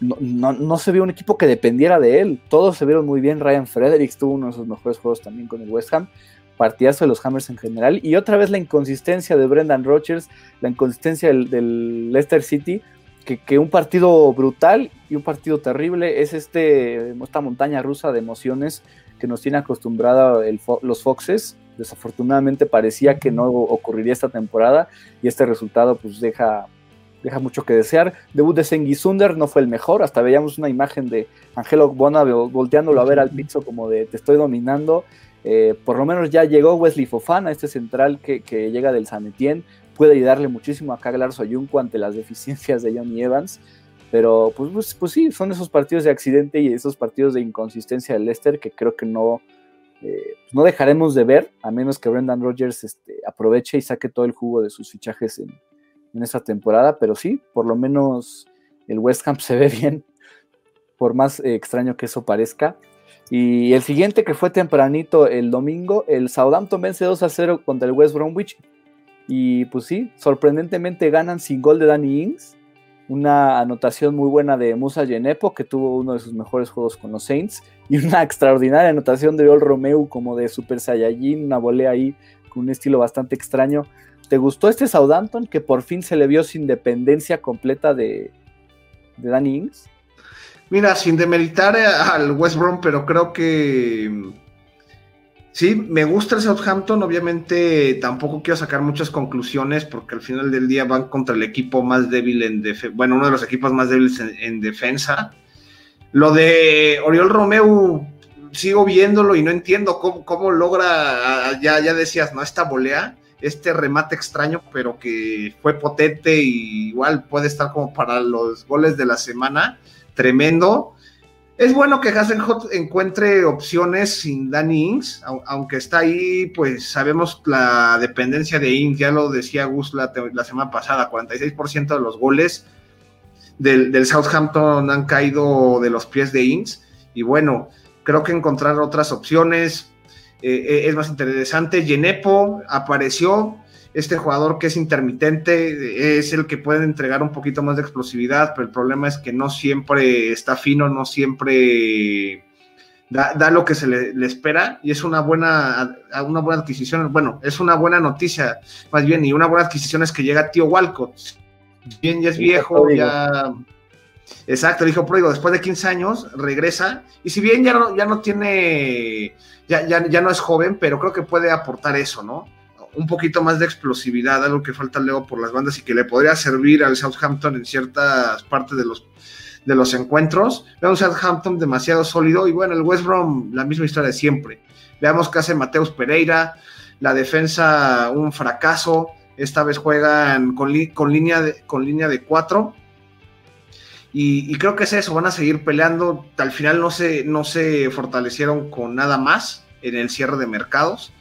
Speaker 1: no, se vio un equipo que dependiera de él. Todos se vieron muy bien. Ryan Fredericks tuvo uno de sus mejores juegos también con el West Ham. Partidazo de los Hammers en general. Y otra vez la inconsistencia de Brendan Rodgers, la inconsistencia del, Leicester City, que, un partido brutal y un partido terrible es este, esta montaña rusa de emociones que nos tiene acostumbrada los Foxes. Desafortunadamente parecía que no ocurriría esta temporada y este resultado pues deja deja mucho que desear. Debut de Sengi Sunder no fue el mejor, hasta veíamos una imagen de Angelo Bona volteándolo a ver al piso como de te estoy dominando. Eh, por lo menos ya llegó Wesley Fofana, este central que, llega del San Etienne, puede ayudarle muchísimo a Kaglar Soyuncu ante las deficiencias de Johnny Evans. Pero pues, pues, pues, sí, son esos partidos de accidente y esos partidos de inconsistencia del Leicester que creo que no, eh, no dejaremos de ver, a menos que Brendan Rodgers este, aproveche y saque todo el jugo de sus fichajes en, en esta temporada, pero sí, por lo menos el West Ham se ve bien, por más eh, extraño que eso parezca. Y el siguiente que fue tempranito el domingo, el Southampton vence 2 a 0 contra el West Bromwich. Y pues sí, sorprendentemente ganan sin gol de Danny Ings. Una anotación muy buena de Musa Genepo, que tuvo uno de sus mejores juegos con los Saints. Y una extraordinaria anotación de Ol Romeu, como de Super Saiyajin, una volea ahí con un estilo bastante extraño. ¿Te gustó este Southampton que por fin se le vio sin dependencia completa de, de Danny?
Speaker 2: Mira, sin demeritar al West Brom, pero creo que sí, me gusta el Southampton. Obviamente tampoco quiero sacar muchas conclusiones porque al final del día van contra el equipo más débil en defensa, bueno, uno de los equipos más débiles en, defensa. Lo de Oriol Romeu, sigo viéndolo y no entiendo cómo, cómo logra, ya, ya decías, ¿no? Esta volea este remate extraño, pero que fue potente y igual puede estar como para los goles de la semana. Tremendo. Es bueno que Hot encuentre opciones sin Danny Ings, aunque está ahí, pues sabemos la dependencia de Ings, ya lo decía Gus la, semana pasada, 46% de los goles del, del, Southampton han caído de los pies de Ings, y bueno, creo que encontrar otras opciones, eh, eh, es más interesante. Genepo apareció, este jugador que es intermitente, es el que puede entregar un poquito más de explosividad, pero el problema es que no siempre está fino, no siempre da, lo que se le, espera y es una buena, una buena adquisición. Bueno, es una buena noticia, más bien, y una buena adquisición es que llega tío Walcott. Bien, ya es viejo, ya. Exacto, dijo pródigo, después de 15 años regresa y si bien ya no, ya no tiene, ya, ya, ya no es joven, pero creo que puede aportar eso, ¿no? Un poquito más de explosividad, algo que falta luego por las bandas y que le podría servir al Southampton en ciertas partes de los de los encuentros. Vemos a Southampton demasiado sólido y bueno, el West Brom, la misma historia de siempre. Veamos qué hace Mateus Pereira, la defensa un fracaso, esta vez juegan con, con línea, de, con línea de cuatro. Y, creo que es eso, van a seguir peleando. Al final no se, no se fortalecieron con nada más en el cierre de mercados.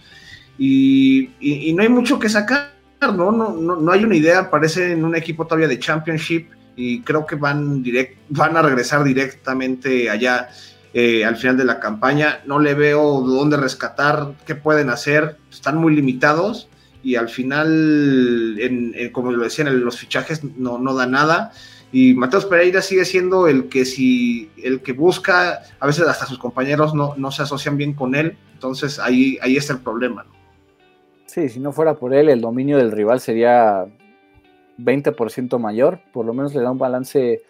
Speaker 2: Y, y no hay mucho que sacar, ¿no? No, ¿no? no, hay una idea, parece en un equipo todavía de Championship y creo que van, direct, van a regresar directamente allá eh, al final de la campaña. No le veo dónde rescatar, qué pueden hacer, están muy limitados y al final, como lo decían, en los fichajes no, no da nada. Y Mateos Pereira sigue siendo el que si el que busca, a veces hasta sus compañeros no, no se asocian bien con él, entonces ahí, ahí está el problema.
Speaker 1: Sí, si no fuera por él, el dominio del rival sería 20% mayor, por lo menos le da un balance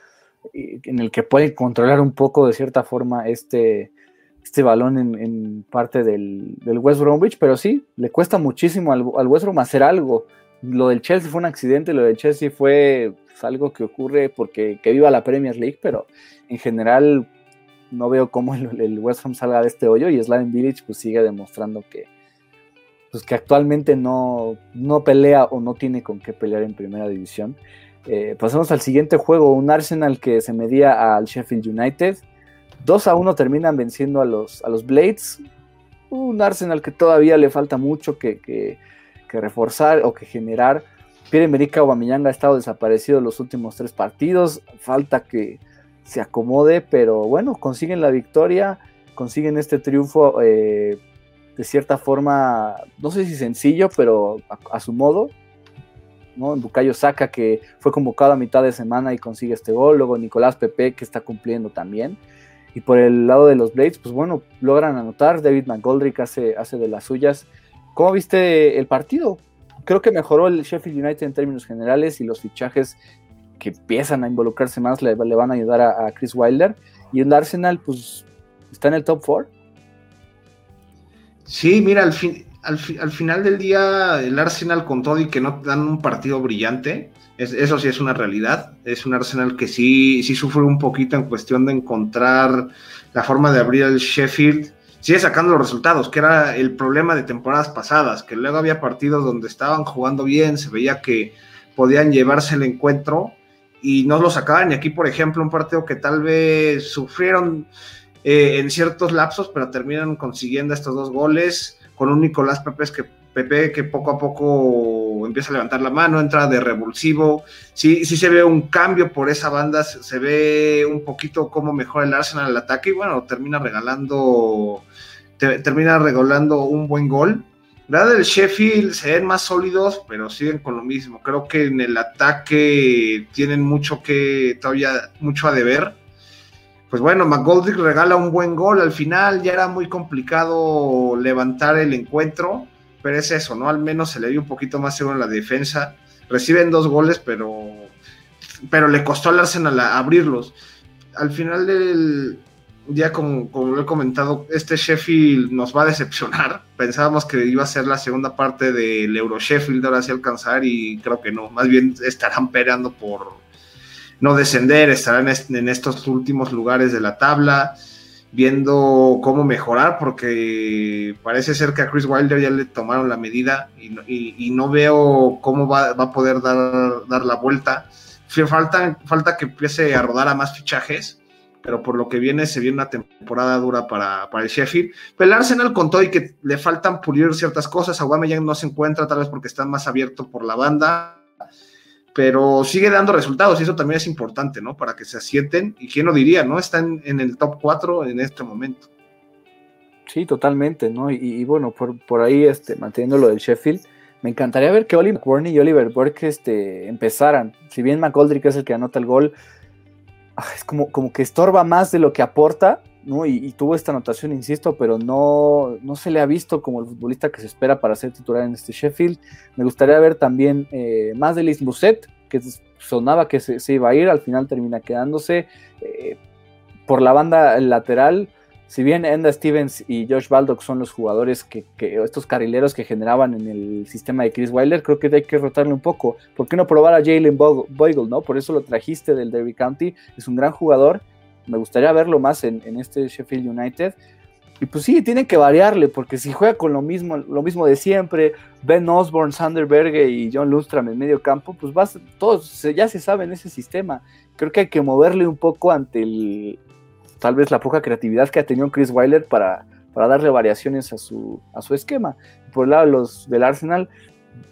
Speaker 1: eh, en el que puede controlar un poco de cierta forma este, este balón en, parte del, West Bromwich, pero sí, le cuesta muchísimo al, West Brom hacer algo. Lo del Chelsea fue un accidente, lo del Chelsea fue pues, algo que ocurre porque que viva la Premier League, pero en general no veo cómo el, West Brom salga de este hoyo y Slaven Village pues sigue demostrando que, pues que actualmente no, no pelea o no tiene con qué pelear en primera división. Eh, pasamos al siguiente juego, un Arsenal que se medía al Sheffield United. 2 a 1 terminan venciendo a los, a los Blades. Un Arsenal que todavía le falta mucho que, reforzar o que generar. Pierre-Emerick Aubameyang ha estado desaparecido los últimos tres partidos. Falta que se acomode, pero bueno, consiguen la victoria, consiguen este triunfo eh, de cierta forma, no sé si sencillo, pero a, su modo. ¿no? Bucayo Saca, que fue convocado a mitad de semana y consigue este gol. Luego Nicolás Pepe, que está cumpliendo también. Y por el lado de los Blades, pues bueno, logran anotar. David McGoldrick hace, hace de las suyas. ¿Cómo viste el partido? Creo que mejoró el Sheffield United en términos generales y los fichajes que empiezan a involucrarse más le, van a ayudar a, Chris Wilder. Y el Arsenal, pues, está en el top 4.
Speaker 2: Sí, mira, al, fin, al, final del día el Arsenal con todo y que no dan un partido brillante, eso sí es una realidad, es un Arsenal que sí, sí sufre un poquito en cuestión de encontrar la forma de abrir el Sheffield, sigue sacando los resultados, que era el problema de temporadas pasadas, que luego había partidos donde estaban jugando bien, se veía que podían llevarse el encuentro y no lo sacaban. Y aquí, por ejemplo, un partido que tal vez sufrieron eh, en ciertos lapsos, pero terminan consiguiendo estos dos goles con un Nicolás Pepe que, Pepe que poco a poco empieza a levantar la mano, entra de revulsivo. Sí, sí se ve un cambio por esa banda, se ve un poquito cómo mejora el Arsenal el ataque y bueno, termina regalando, termina regalando un buen gol. La del Sheffield se ven más sólidos, pero siguen con lo mismo. Creo que en el ataque tienen mucho que, todavía mucho a deber pues bueno, McGoldrick regala un buen gol al final, ya era muy complicado levantar el encuentro, es eso, ¿no? Al menos se le dio un poquito más seguro en la defensa. Reciben dos goles, pero, pero le costó al Arsenal abrirlos. Al final del día, como, como lo he comentado, este Sheffield nos va a decepcionar. Pensábamos que iba a ser la segunda parte del Euro Sheffield, ahora sí alcanzar, y creo que no. Más bien estarán peleando por no descender, estarán en estos últimos lugares de la tabla, viendo cómo mejorar, porque parece ser que a Chris Wilder ya le tomaron la medida y, no veo cómo va, a poder dar, dar la vuelta. Falta, falta que empiece a rodar a más fichajes, pero por lo que viene se viene una temporada dura para, para el Sheffield. Pero el Arsenal contó y que le faltan pulir ciertas cosas. ya no se encuentra, tal vez porque está más abierto por la banda pero sigue dando resultados y eso también es importante, ¿no? Para que se asienten y quién lo diría, ¿no? Están en el top 4 en este momento.
Speaker 1: Sí, totalmente, ¿no? Y, bueno, por, por, ahí, este, manteniendo lo del Sheffield, me encantaría ver que Oliver Warney y Oliver Burke este, empezaran. Si bien McGoldrick es el que anota el gol, ah, es como, como que estorba más de lo que aporta. ¿No? Y, tuvo esta anotación, insisto, pero no, no se le ha visto como el futbolista que se espera para ser titular en este Sheffield. Me gustaría ver también eh, más de Liz Muset, que sonaba que se, iba a ir, al final termina quedándose. Eh, por la banda lateral, si bien Enda Stevens y Josh Baldock son los jugadores que, estos carrileros que generaban en el sistema de Chris Wilder, creo que hay que rotarle un poco. ¿Por qué no probar a Jalen Boyle, no? Por eso lo trajiste del Derby County, es un gran jugador me gustaría verlo más en, este Sheffield United. Y pues sí, tienen que variarle, porque si juega con lo mismo, lo mismo de siempre, Ben Osborne, Sander Berge y John Lundstrom en medio campo, pues vas, todos ya se sabe en ese sistema. Creo que hay que moverle un poco ante el, tal vez la poca creatividad que ha tenido Chris Weiler para, para darle variaciones a su, a su esquema. Por el lado los, del Arsenal,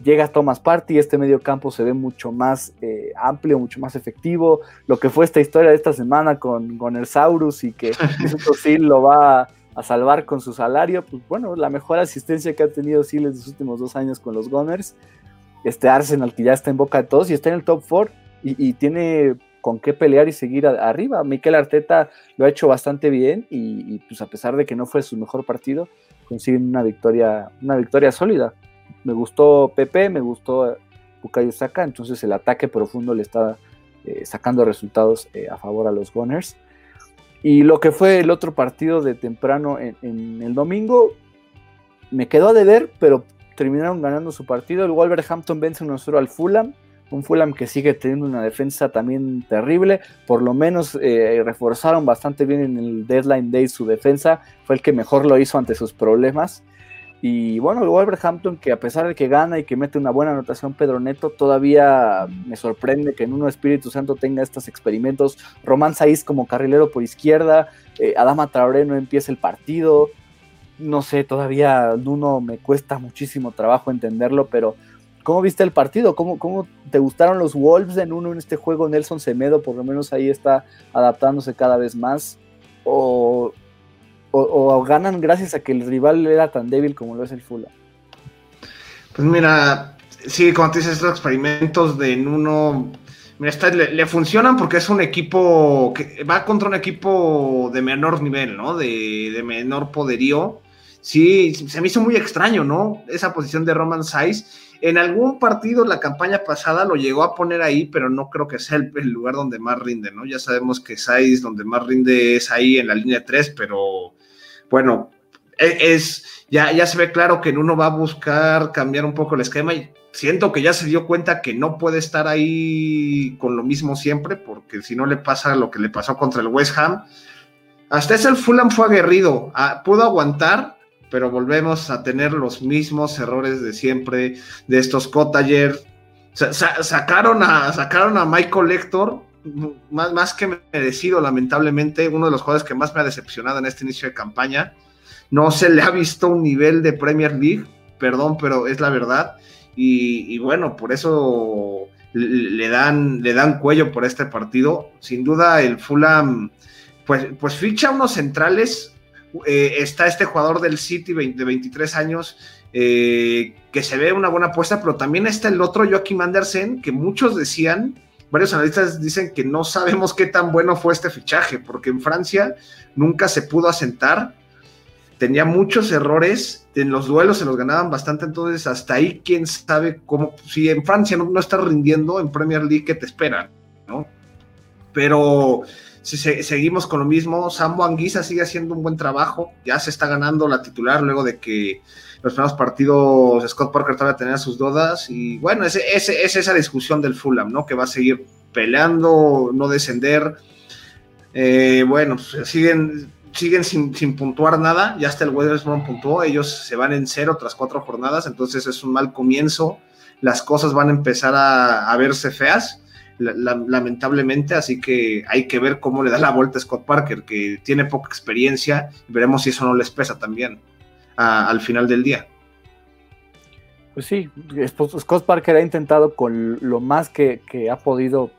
Speaker 1: llega Thomas Party, este medio campo se ve mucho más eh, amplio, mucho más efectivo. Lo que fue esta historia de esta semana con Gonersaurus y que sí lo va a, salvar con su salario, pues bueno, la mejor asistencia que ha tenido Sil en los últimos dos años con los Gunners. Este Arsenal que ya está en boca de todos y está en el top 4 y, tiene con qué pelear y seguir arriba. Miquel Arteta lo ha hecho bastante bien y, y, pues a pesar de que no fue su mejor partido, consiguen una victoria, una victoria sólida me gustó Pepe, me gustó Bukayo Saka, entonces el ataque profundo le está eh, sacando resultados eh, a favor a los Gunners. Y lo que fue el otro partido de temprano en, el domingo, me quedó a deber, pero terminaron ganando su partido. El Wolverhampton vence 1-0 al Fulham, un Fulham que sigue teniendo una defensa también terrible, por lo menos eh, reforzaron bastante bien en el deadline day su defensa, fue el que mejor lo hizo ante sus problemas. Y bueno, el Wolverhampton, que a pesar de que gana y que mete una buena anotación Pedro Neto, todavía me sorprende que en uno Espíritu Santo tenga estos experimentos. Román Saiz como carrilero por izquierda, eh, Adama Traoré no empieza el partido. No sé, todavía Nuno me cuesta muchísimo trabajo entenderlo, pero ¿cómo viste el partido? ¿Cómo, cómo te gustaron los Wolves en uno en este juego? Nelson Semedo, por lo menos ahí está adaptándose cada vez más. O, o, ganan gracias a que el rival era tan débil como lo es el Fulham?
Speaker 2: Pues mira, sí, como dices, estos experimentos de Nuno, mira, le, funcionan porque es un equipo que va contra un equipo de menor nivel, ¿no? De, menor poderío. Sí, se me hizo muy extraño, ¿no? Esa posición de Roman Saiz. En algún partido, la campaña pasada, lo llegó a poner ahí, pero no creo que sea el, lugar donde más rinde, ¿no? Ya sabemos que Saiz, donde más rinde es ahí en la línea 3, pero bueno, e, es, ya, ya se ve claro que uno va a buscar cambiar un poco el esquema y siento que ya se dio cuenta que no puede estar ahí con lo mismo siempre, porque si no le pasa lo que le pasó contra el West Ham. Hasta ese el Fulham fue aguerrido, ah, pudo aguantar, pero volvemos a tener los mismos errores de siempre, de estos Cottager. sacaron, a, sacaron a Michael Lector más, más que merecido, lamentablemente, uno de los jugadores que más me ha decepcionado en este inicio de campaña. No se le ha visto un nivel de Premier League, perdón, pero es la verdad. Y, bueno, por eso le dan, le dan cuello por este partido. Sin duda, el Fulham, pues, pues ficha unos centrales. Eh, está este jugador del City de 23 años eh, que se ve una buena apuesta, pero también está el otro Joachim Andersen, que muchos decían varios analistas dicen que no sabemos qué tan bueno fue este fichaje, porque en Francia nunca se pudo asentar, tenía muchos errores, en los duelos se los ganaban bastante, entonces hasta ahí quién sabe cómo, si en Francia no, no está rindiendo, en Premier League, ¿qué te esperan? ¿no? Pero si seguimos con lo mismo, Sambo Anguisa sigue haciendo un buen trabajo, ya se está ganando la titular luego de que los primeros partidos Scott Parker todavía tenía sus dudas y bueno, es, es, esa discusión del Fulham, ¿no? Que va a seguir peleando, no descender. Eh, bueno, pues, siguen, siguen sin, puntuar nada, ya hasta el West puntuó, ellos se van en cero tras cuatro jornadas, entonces es un mal comienzo, las cosas van a empezar a, verse feas. lamentablemente, así que hay que ver cómo le da la vuelta a Scott Parker, que tiene poca experiencia, veremos si eso no les pesa también al final del día.
Speaker 1: Pues sí, Scott Parker ha intentado con lo más que, ha podido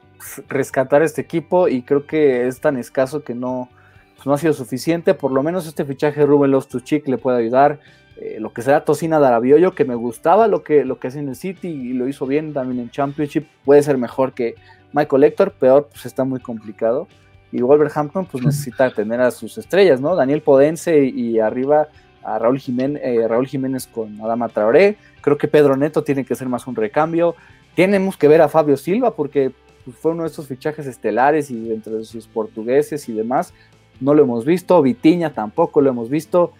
Speaker 1: rescatar este equipo y creo que es tan escaso que no, pues no ha sido suficiente. Por lo menos este fichaje de Ruben Loftus-Cheek le puede ayudar. Eh, lo que será Tocina Darabiollo, que me gustaba lo que, lo que hace en el City y lo hizo bien también en Championship, puede ser mejor que Michael Hector, peor, pues está muy complicado. y Wolverhampton pues necesita tener a sus estrellas, ¿no? Daniel Podense y, arriba a Raúl Jiménez, eh, Raúl Jiménez con Adama Traoré. Creo que Pedro Neto tiene que ser más un recambio. Tenemos que ver a Fabio Silva porque pues, fue uno de esos fichajes estelares y entre sus portugueses y demás. No lo hemos visto. Vitiña tampoco lo hemos visto.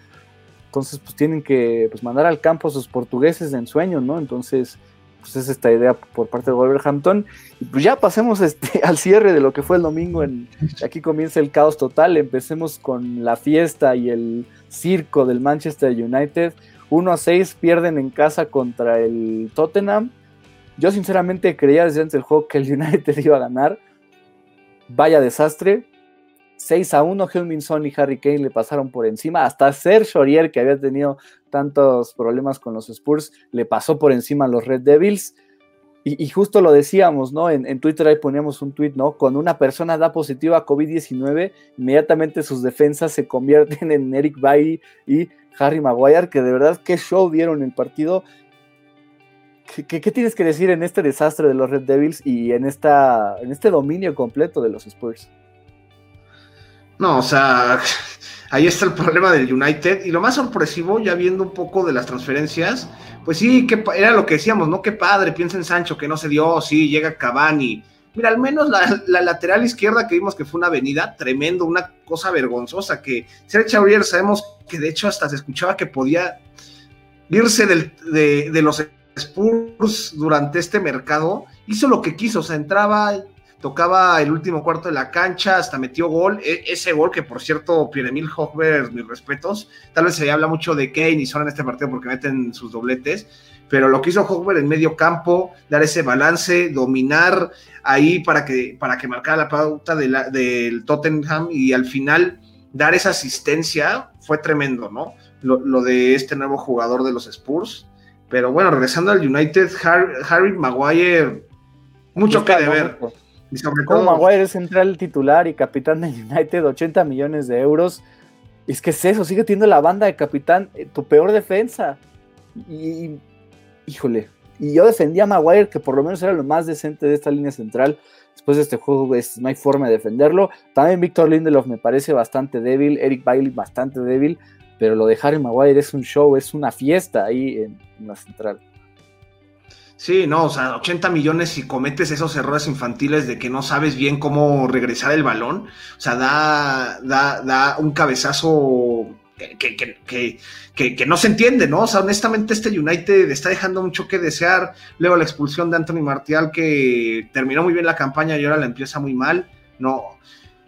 Speaker 1: Entonces, pues tienen que pues, mandar al campo a sus portugueses de ensueño, ¿no? Entonces, pues es esta idea por parte de Wolverhampton. Y pues ya pasemos este, al cierre de lo que fue el domingo. En, aquí comienza el caos total. Empecemos con la fiesta y el circo del Manchester United. 1 a 6 pierden en casa contra el Tottenham. Yo sinceramente creía desde antes del juego que el United iba a ganar. Vaya desastre. 6 a 1, Helminson y Harry Kane le pasaron por encima. Hasta Serge Aurier, que había tenido tantos problemas con los Spurs, le pasó por encima a los Red Devils. Y, justo lo decíamos, ¿no? En, Twitter ahí poníamos un tweet, ¿no? Cuando una persona da positivo a COVID-19, inmediatamente sus defensas se convierten en Eric Bailly y Harry Maguire, que de verdad qué show dieron el partido. ¿Qué, tienes que decir en este desastre de los Red Devils y en, esta, en este dominio completo de los Spurs?
Speaker 2: No, o sea, ahí está el problema del United. Y lo más sorpresivo, ya viendo un poco de las transferencias, pues sí, que era lo que decíamos, ¿no? Qué padre, piensa en Sancho, que no se dio, sí, llega Cavani. Mira, al menos la, lateral izquierda que vimos que fue una avenida, tremendo, una cosa vergonzosa, que Sergio Aurier sabemos que de hecho hasta se escuchaba que podía irse de, de los Spurs durante este mercado, hizo lo que quiso, o sea, entraba, tocaba el último cuarto de la cancha, hasta metió gol. E, ese gol que, por cierto, Pierre-Emile Hochberg, mis respetos, tal vez se habla mucho de Kane y son en este partido porque meten sus dobletes, pero lo que hizo Hochberg en medio campo, dar ese balance, dominar ahí para que, para que marcara la pauta de la, del Tottenham y al final dar esa asistencia fue tremendo, ¿no? Lo, lo, de este nuevo jugador de los Spurs. Pero bueno, regresando al United, Harry, Maguire, mucho que deber.
Speaker 1: Y sobre todo, Maguire es central titular y capitán del United, 80 millones de euros. es que es eso, sigue teniendo la banda de capitán, eh, tu peor defensa. Y, híjole, y yo defendía a Maguire, que por lo menos era lo más decente de esta línea central. Después de este juego es, no hay forma de defenderlo. También Víctor Lindelof me parece bastante débil, Eric Bailey bastante débil, pero lo de Harry Maguire es un show, es una fiesta ahí en la central.
Speaker 2: Sí, no, o sea, 80 millones y cometes esos errores infantiles de que no sabes bien cómo regresar el balón, o sea, da, da, da un cabezazo que, que, que, que, no se entiende, ¿no? O sea, honestamente este United está dejando mucho que desear. Luego la expulsión de Anthony Martial, que terminó muy bien la campaña y ahora la empieza muy mal. No,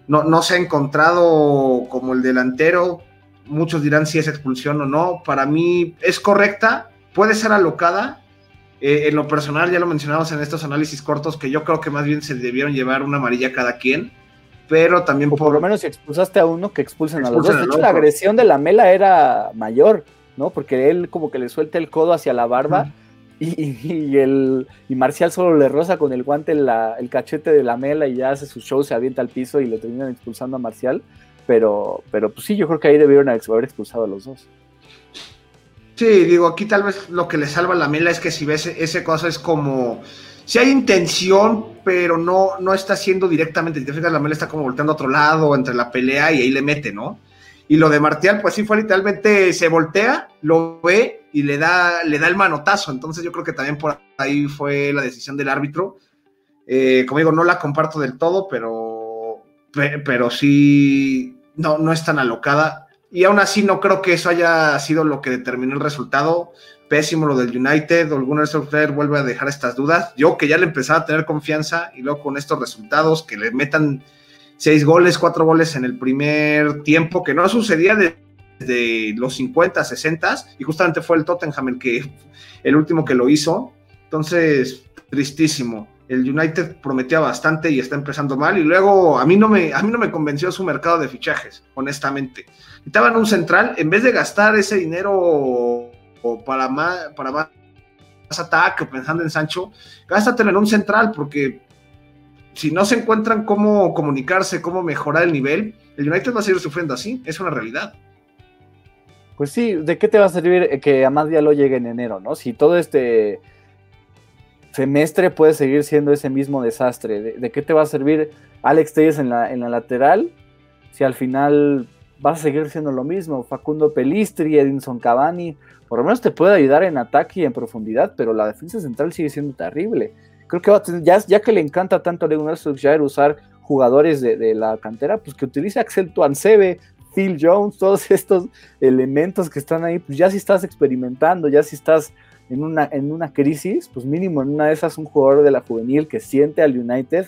Speaker 2: no, no se ha encontrado como el delantero. Muchos dirán si es expulsión o no. Para mí es correcta, puede ser alocada, eh, en lo personal, ya lo mencionamos en estos análisis cortos, que yo creo que más bien se debieron llevar una amarilla cada quien, pero también
Speaker 1: por... lo menos si expulsaste a uno, que expulsen, a los dos. De hecho, la agresión de la Mela era mayor, ¿no? Porque él como que le suelta el codo hacia la barba y, el, y Marcial solo le roza con el guante el cachete de la Mela y ya hace su show, se avienta al piso y le terminan expulsando a Marcial. Pero, pero pues sí, yo creo que ahí debieron haber expulsado a los dos.
Speaker 2: Sí, digo, aquí tal vez lo que le salva la mela es que si ves ese cosa es como si hay intención, pero no, no está siendo directamente. Si te fijas, la mela está como volteando a otro lado entre la pelea y ahí le mete, ¿no? Y lo de Martial, pues sí fue literalmente se voltea, lo ve y le da, le da el manotazo. Entonces yo creo que también por ahí fue la decisión del árbitro. Eh, como digo, no la comparto del todo, pero, pero sí, no, no es tan alocada y aún así no creo que eso haya sido lo que determinó el resultado. Pésimo lo del United, alguna vez vuelve a dejar estas dudas. Yo que ya le empezaba a tener confianza y luego con estos resultados que le metan seis goles, cuatro goles en el primer tiempo, que no sucedía desde los 50, 60 y justamente fue el Tottenham el que el último que lo hizo. Entonces, tristísimo el United prometía bastante y está empezando mal. Y luego a mí no me, a mí no me convenció su mercado de fichajes, honestamente. Necesitaban un central, en vez de gastar ese dinero para más, para más ataque pensando en Sancho, gástatelo en un central, porque si no se encuentran cómo comunicarse, cómo mejorar el nivel, el United va a seguir sufriendo así, es una realidad.
Speaker 1: Pues sí, ¿de qué te va a servir que Amad lo llegue en enero, no? Si todo este semestre puede seguir siendo ese mismo desastre. ¿De, qué te va a servir Alex Telles en la, en la lateral si al final vas a seguir siendo lo mismo? Facundo Pelistri, Edinson Cavani, por lo menos te puede ayudar en ataque y en profundidad, pero la defensa central sigue siendo terrible. Creo que va a tener, ya, ya que le encanta tanto a Leonardo Solskjaer usar jugadores de, la cantera, pues que utilice Axel Tuansebe, Phil Jones, todos estos elementos que están ahí, pues ya si estás experimentando, ya si estás en una, en una crisis, pues mínimo en una de esas un jugador de la juvenil que siente al United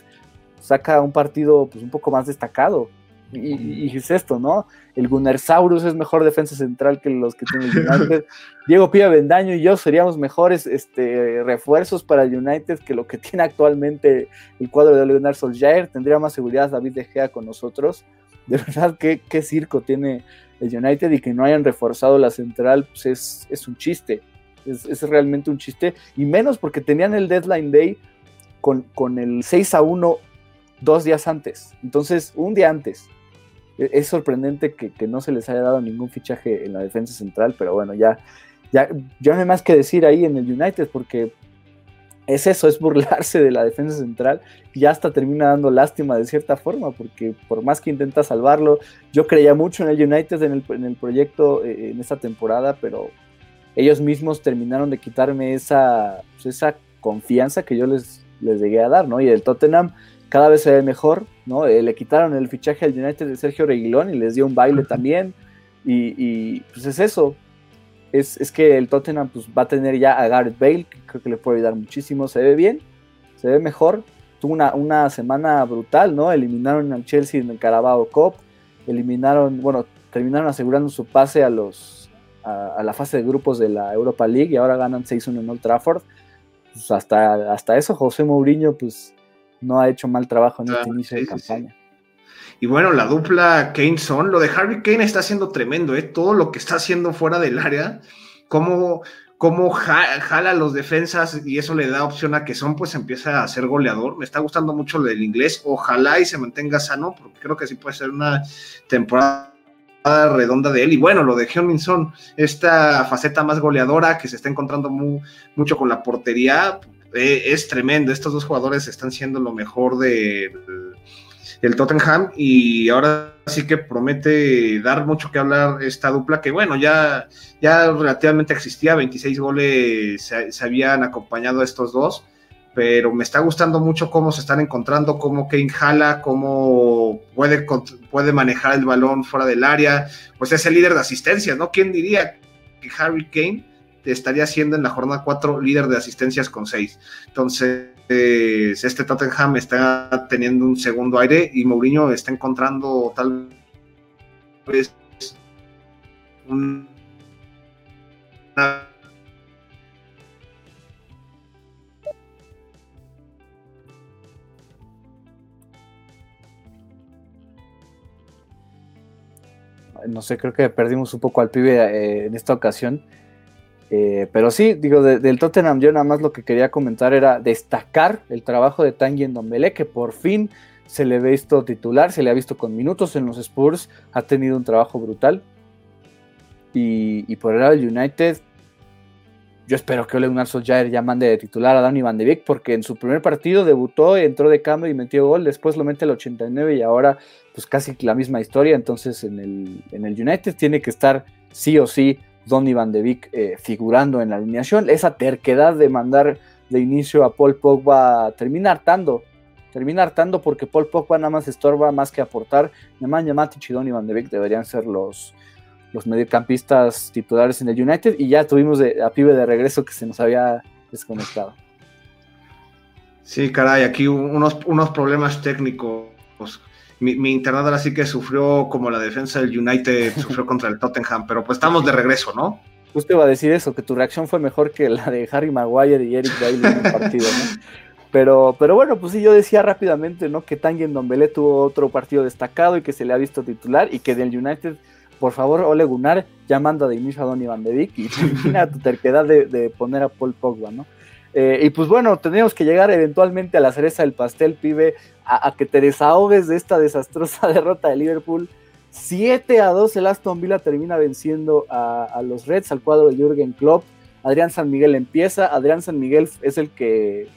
Speaker 1: saca un partido pues un poco más destacado. Y, es esto, ¿no? El Gunnersaurus es mejor defensa central que los que tiene el United. Diego Pía Bendaño y yo seríamos mejores este, refuerzos para el United que lo que tiene actualmente el cuadro de Leonard Solskjaer. Tendría más seguridad David De Gea con nosotros. De verdad, qué, qué circo tiene el United y que no hayan reforzado la central, pues es, es un chiste. Es, realmente un chiste. Y menos porque tenían el deadline day con, con el 6 a 1 dos días antes. Entonces, un día antes. E, es sorprendente que, no se les haya dado ningún fichaje en la defensa central, pero bueno, ya, ya, ya no hay más que decir ahí en el United, porque es eso, es burlarse de la defensa central y hasta termina dando lástima de cierta forma, porque por más que intenta salvarlo, yo creía mucho en el United, en el, proyecto eh, en esta temporada, pero ellos mismos terminaron de quitarme esa, pues, esa confianza que yo les, les llegué a dar, ¿no? Y el Tottenham cada vez se ve mejor, ¿no? Eh, le quitaron el fichaje al United de Sergio Reguilón y les dio un baile también. Y, pues es eso. Es, que el Tottenham pues, va a tener ya a Gareth Bale, que creo que le puede ayudar muchísimo. Se ve bien, se ve mejor. Tuvo una, una semana brutal, ¿no? Eliminaron al Chelsea en el Carabao Cup. Eliminaron, bueno, terminaron asegurando su pase a los a, la fase de grupos de la Europa League y ahora ganan 6-1 en Old Trafford. Pues hasta, hasta eso José Mourinho pues no ha hecho mal trabajo en este inicio de campaña.
Speaker 2: Y bueno, la dupla Kane-Son, lo de Harry Kane está haciendo tremendo, ¿eh? Todo lo que está haciendo fuera del área, cómo, cómo jala los defensas y eso le da opción a que Son pues empieza a ser goleador. Me está gustando mucho lo del inglés. Ojalá y se mantenga sano, porque creo que sí puede ser una temporada redonda de él. Y bueno, lo de Son, esta faceta más goleadora que se está encontrando mucho con la portería, eh, es tremendo. Estos dos jugadores están siendo lo mejor de, el Tottenham y ahora sí que promete dar mucho que hablar esta dupla que bueno, ya, ya relativamente existía, 26 goles se, habían acompañado a estos dos, pero me está gustando mucho cómo se están encontrando, cómo Kane jala, cómo puede, puede manejar el balón fuera del área, pues es el líder de asistencia, ¿no? ¿Quién diría que Harry Kane estaría siendo en la jornada 4 líder de asistencias con 6. Entonces, este Tottenham está teniendo un segundo aire y Mourinho está encontrando tal vez un,
Speaker 1: no sé, creo que perdimos un poco al pibe eh, en esta ocasión. Eh, pero sí, digo, del Tottenham yo nada más lo que quería comentar era destacar el trabajo de Tanguy Ndombele, que por fin se le ve visto titular, se le ha visto con minutos en los Spurs, ha tenido un trabajo brutal. Y, por el lado United, yo espero que Ole Gunnar Solskjaer ya mande de titular a Danny Van de Beek, porque en su primer partido debutó, entró de cambio y metió gol, después lo mete al 89 y ahora pues casi la misma historia, entonces en el, en el United tiene que estar sí o sí Donny Van de Beek eh, figurando en la alineación. Esa terquedad de mandar de inicio a Paul Pogba termina hartando. Termina hartando porque Paul Pogba nada más estorba más que aportar. Nemanja Matic y Donny Van de Beek deberían ser los, los mediocampistas titulares en el United. Y ya tuvimos a Pibe de regreso que se nos había desconectado.
Speaker 2: Sí, caray, aquí unos, unos problemas técnicos mi, mi ahora sí que sufrió como la defensa del United sufrió contra el Tottenham, pero pues estamos de regreso, ¿no?
Speaker 1: Justo iba a decir eso, que tu reacción fue mejor que la de Harry Maguire y Eric Bailey en el partido, ¿no? Pero, pero bueno, pues sí, yo decía rápidamente, ¿no? Que Tanguy Dombele tuvo otro partido destacado y que se le ha visto titular y que del United, por favor, Ole Gunnar, llamando de inicio a Donny Van de Beek y termina tu terquedad de, de, poner a Paul Pogba, ¿no? Eh, y pues bueno, tenemos que llegar eventualmente a la cereza del pastel, pibe, a, que te desahogues de esta desastrosa derrota de Liverpool. 7 a 2 el Aston Villa termina venciendo a, los Reds, al cuadro de Jürgen Klopp. Adrián San Miguel empieza. Adrián San Miguel es el que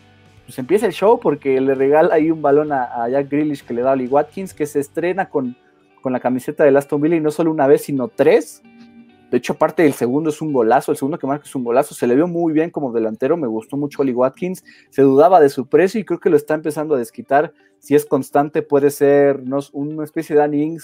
Speaker 1: pues empieza el show porque le regala ahí un balón a, Jack Grealish que le da a Oli Watkins, que se estrena con, con la camiseta de Aston Villa y no solo una vez, sino tres. De hecho, aparte del segundo es un golazo, el segundo que marca es un golazo, se le vio muy bien como delantero, me gustó mucho Oli Watkins, se dudaba de su precio y creo que lo está empezando a desquitar. Si es constante, puede ser ¿no? una especie de Danny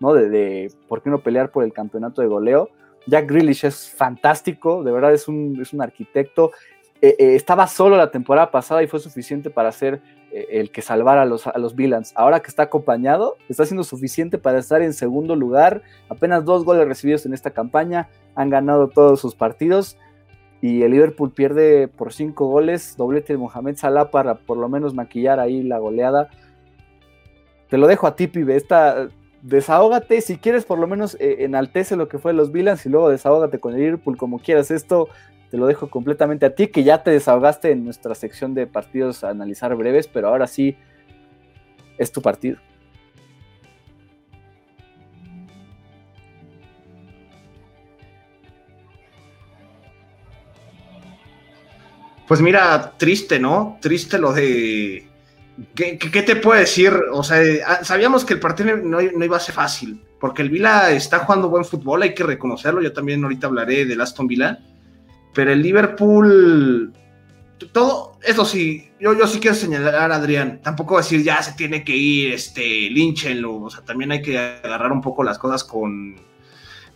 Speaker 1: ¿no? De, por qué no pelear por el campeonato de goleo. Jack Grealish es fantástico, de verdad es un, es un arquitecto. Eh, eh, estaba solo la temporada pasada y fue suficiente para eh, el que salvara a los, a los Villans. Ahora que está acompañado, está siendo suficiente para estar en segundo lugar. Apenas dos goles recibidos en esta campaña, han ganado todos sus partidos y el Liverpool pierde por cinco goles, doblete de Mohamed Salah para por lo menos maquillar ahí la goleada. Te lo dejo a ti, pibe. Esta, desahógate, si quieres por lo menos enaltece lo que fue los Villans y luego desahógate con el Liverpool como quieras. Esto te lo dejo completamente a ti, que ya te desahogaste en nuestra sección de partidos a analizar breves, pero ahora sí es tu partido.
Speaker 2: Pues mira, triste, ¿no? Triste lo de... ¿Qué, te puedo decir? O sea, ah, sabíamos que el partido no, no, iba a ser fácil, porque el Vila está jugando buen fútbol, hay que reconocerlo. Yo también ahorita hablaré del Aston Villa pero el Liverpool, todo, eso sí, yo, yo sí quiero señalar a Adrián, tampoco decir ya se tiene que ir, este, línchenlo, o sea, también hay que agarrar un poco las cosas con,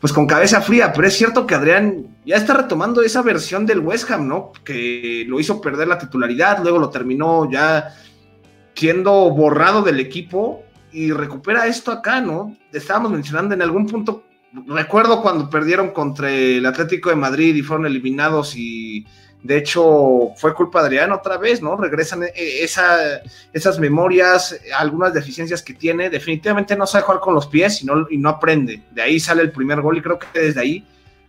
Speaker 2: pues con cabeza fría, pero es cierto que Adrián ya está retomando esa versión del West Ham, ¿no? Que lo hizo perder la titularidad, luego lo terminó ya siendo borrado del equipo y recupera esto acá, ¿no? Estábamos mencionando en algún punto recuerdo cuando perdieron contra el Atlético de Madrid y fueron eliminados y de hecho fue culpa de Adrián otra vez, ¿no? Regresan eh, esa, esas memorias, algunas deficiencias que tiene, definitivamente no sabe jugar con los pies y no, y no aprende. De ahí sale el primer gol y creo que desde ahí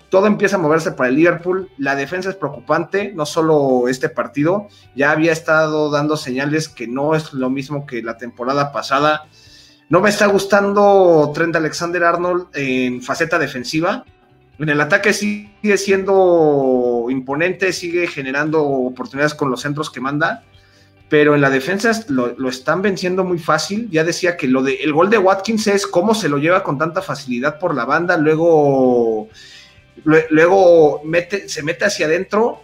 Speaker 2: todo empieza a moverse para el Liverpool. La defensa es preocupante, no solo este partido, ya había estado dando señales que no es lo mismo que la temporada pasada. No me está gustando Trent Alexander Arnold en faceta defensiva. En el ataque sigue siendo imponente, sigue generando oportunidades con los centros que manda, pero en la defensa lo, están venciendo muy fácil. Ya decía que lo de, el gol de Watkins es cómo se lo lleva con tanta facilidad por la banda, luego, luego mete, se mete hacia adentro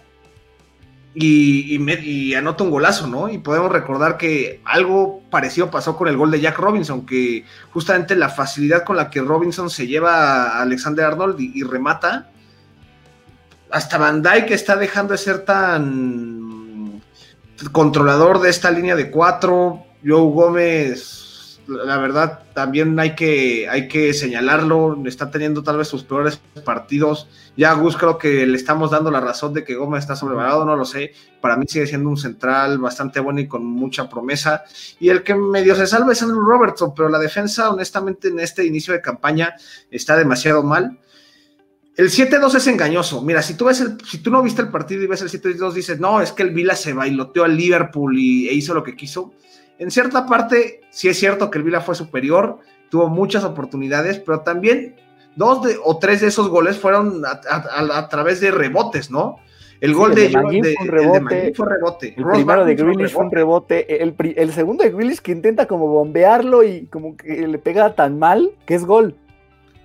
Speaker 2: y, anota un golazo, ¿no? Y podemos recordar que algo parecido pasó con el gol de Jack Robinson, que justamente la facilidad con la que Robinson se lleva a Alexander Arnold y, remata, hasta Van Dyke está dejando de ser tan controlador de esta línea de cuatro, Joe Gómez la verdad también hay que, hay que señalarlo, está teniendo tal vez sus peores partidos. Ya Gus creo que le estamos dando la razón de que Gómez está sobrevalorado, no lo sé. Para mí sigue siendo un central bastante bueno y con mucha promesa. Y el que medio se salva es Andrew Robertson, pero la defensa honestamente en este inicio de campaña está demasiado mal. El 7-2 es engañoso. Mira, si tú ves el, si tú no viste el partido y ves el 7-2, dices, no, es que el Vila se bailoteó al Liverpool y, e hizo lo que quiso en cierta parte, sí es cierto que el Vila fue superior, tuvo muchas oportunidades, pero también dos de, o tres de esos goles fueron a, través de rebotes, ¿no? El gol de,
Speaker 1: Magui fue rebote. fue rebote. El primero de Grealish fue un rebote. El, segundo de Grealish que intenta como bombearlo y como que le pega tan mal que es gol.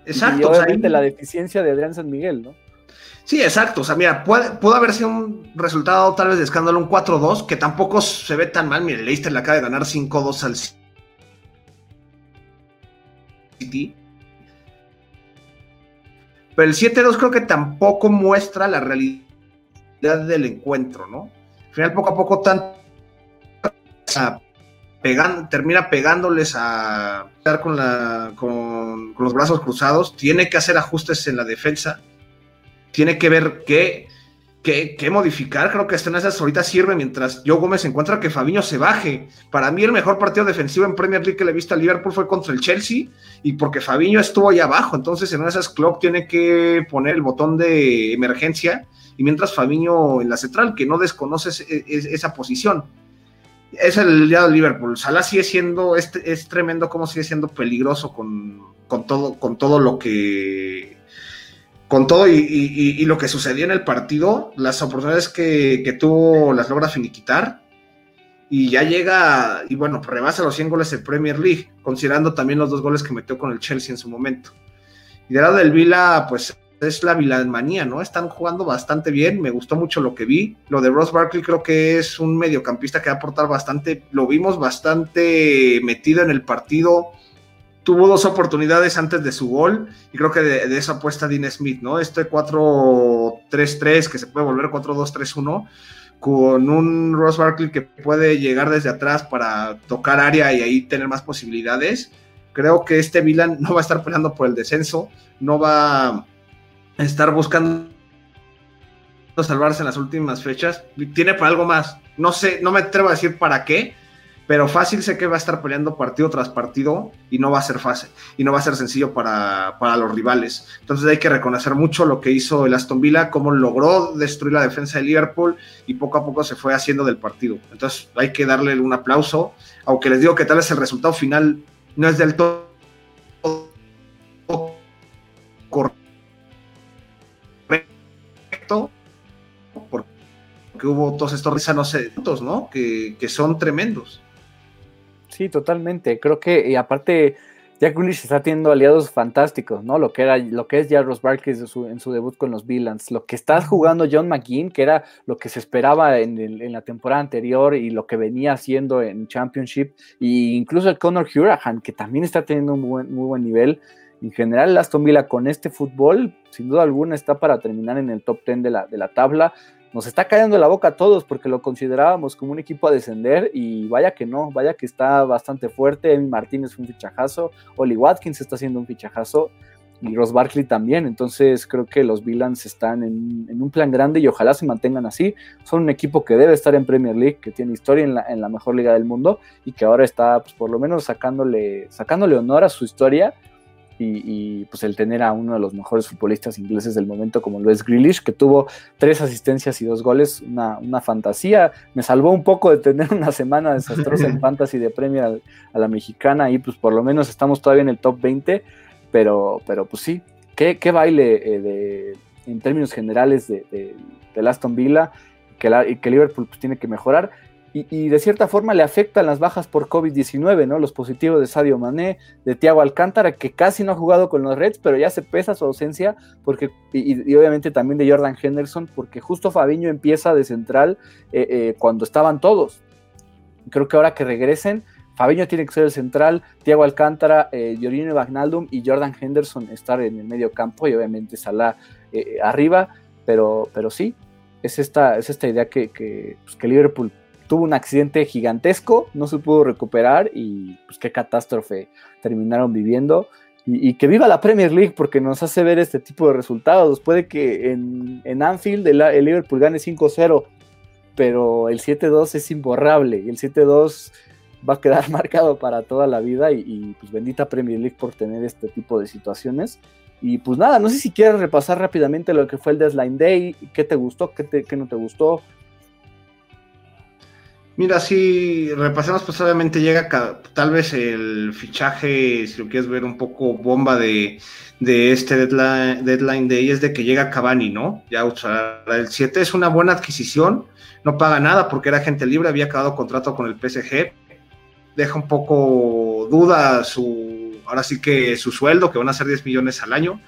Speaker 1: Exacto. Y obviamente la deficiencia de Adrián San Miguel, ¿no?
Speaker 2: Sí, exacto. O sea, mira, puede, pudo haber sido un resultado tal vez de escándalo, un 4-2, que tampoco se ve tan mal. Mire, Leicester le acaba de ganar 5-2 al City. Pero el 7-2 creo que tampoco muestra la realidad del encuentro, ¿no? Al final, poco a poco, termina pegándoles a estar con los brazos cruzados, tiene que hacer ajustes en la defensa tiene que ver qué, qué, modificar. Creo que esta en esas ahorita sirve mientras Joe Gómez encuentra que Fabiño se baje. Para mí el mejor partido defensivo en Premier League que le he visto a Liverpool fue contra el Chelsea y porque Fabiño estuvo ahí abajo. Entonces en esas Klopp tiene que poner el botón de emergencia y mientras Fabiño en la central, que no desconoce esa posición. Es el día de Liverpool. Salah sigue siendo, es, es tremendo cómo sigue siendo peligroso con, con, todo, con todo lo que con todo y, lo que sucedió en el partido, las oportunidades que, tuvo las logra finiquitar. y ya llega, y bueno, rebasa los 100 goles en Premier League, considerando también los dos goles que metió con el Chelsea en su momento. Y de lado del Vila, pues es la Vilanmanía, ¿no? Están jugando bastante bien, me gustó mucho lo que vi. Lo de Ross Barkley creo que es un mediocampista que va a aportar bastante, lo vimos bastante metido en el partido. Tuvo dos oportunidades antes de su gol y creo que de, eso apuesta Dean Smith, ¿no? Este 4-3-3 que se puede volver 4-2-3-1 con un Ross Barkley que puede llegar desde atrás para tocar área y ahí tener más posibilidades. Creo que este Milan no va a estar peleando por el descenso, no va a estar buscando salvarse en las últimas fechas. Tiene para algo más. No sé, no me atrevo a decir para qué, pero fácil sé que va a estar peleando partido tras partido y no va a ser fácil y no va a ser sencillo para, los rivales. Entonces hay que reconocer mucho lo que hizo el Aston Villa, cómo logró destruir la defensa de Liverpool y poco a poco se fue haciendo del partido. Entonces hay que darle un aplauso, aunque les digo que tal vez el resultado final no es del todo correcto, porque hubo todos estos risanos, ¿no? Que, que son tremendos.
Speaker 1: Sí, totalmente. Creo que, y aparte, Jack Grealish está teniendo aliados fantásticos, ¿no? Lo que era, lo que es ya Ross Barkley en su, en su debut con los Villans, lo que está jugando John McGinn, que era lo que se esperaba en, la temporada anterior y lo que venía haciendo en Championship, e incluso el Conor Hurahan, que también está teniendo un muy buen nivel. En general, el Aston Villa con este fútbol, sin duda alguna, está para terminar en el top 10 de la, de la tabla nos está cayendo la boca a todos porque lo considerábamos como un equipo a descender y vaya que no, vaya que está bastante fuerte. Emi Martínez fue un fichajazo, Oli Watkins está haciendo un fichajazo y Ross Barkley también. Entonces creo que los Villans están en, un plan grande y ojalá se mantengan así. Son un equipo que debe estar en Premier League, que tiene historia en la, en la mejor liga del mundo y que ahora está pues, por lo menos sacándole, sacándole honor a su historia y, pues el tener a uno de los mejores futbolistas ingleses del momento como lo es Grealish, que tuvo tres asistencias y dos goles, una, una fantasía. Me salvó un poco de tener una semana desastrosa en fantasy de premio a, la mexicana y pues por lo menos estamos todavía en el top 20, pero, pero pues sí, qué, qué baile eh, de, en términos generales de, de, Aston Villa que, la, y que Liverpool pues, tiene que mejorar y, de cierta forma le afectan las bajas por COVID-19, ¿no? Los positivos de Sadio Mané, de Thiago Alcántara, que casi no ha jugado con los Reds, pero ya se pesa su ausencia, porque, y, obviamente también de Jordan Henderson, porque justo Fabiño empieza de central eh, eh, cuando estaban todos. Creo que ahora que regresen, Fabiño tiene que ser el central, Thiago Alcántara, eh, Jorginho y Jordan Henderson estar en el medio campo y obviamente Salah eh, arriba, pero, pero sí, es esta, es esta idea que, que, pues, que Liverpool tuvo un accidente gigantesco, no se pudo recuperar y pues qué catástrofe terminaron viviendo. Y, que viva la Premier League porque nos hace ver este tipo de resultados. Puede que en, en Anfield el, Liverpool gane 5-0, pero el 7-2 es imborrable y el 7-2 va a quedar marcado para toda la vida y, pues bendita Premier League por tener este tipo de situaciones. Y pues nada, no sé si quieres repasar rápidamente lo que fue el Deadline Day, qué te gustó, qué, qué no te gustó,
Speaker 2: Mira, si repasemos, pues obviamente llega tal vez el fichaje, si lo quieres ver un poco bomba de, este deadline, deadline day, es de que llega Cavani, ¿no? Ya el 7 es una buena adquisición, no paga nada porque era gente libre, había acabado contrato con el PSG, deja un poco duda su, ahora sí que su sueldo, que van a ser 10 millones al año,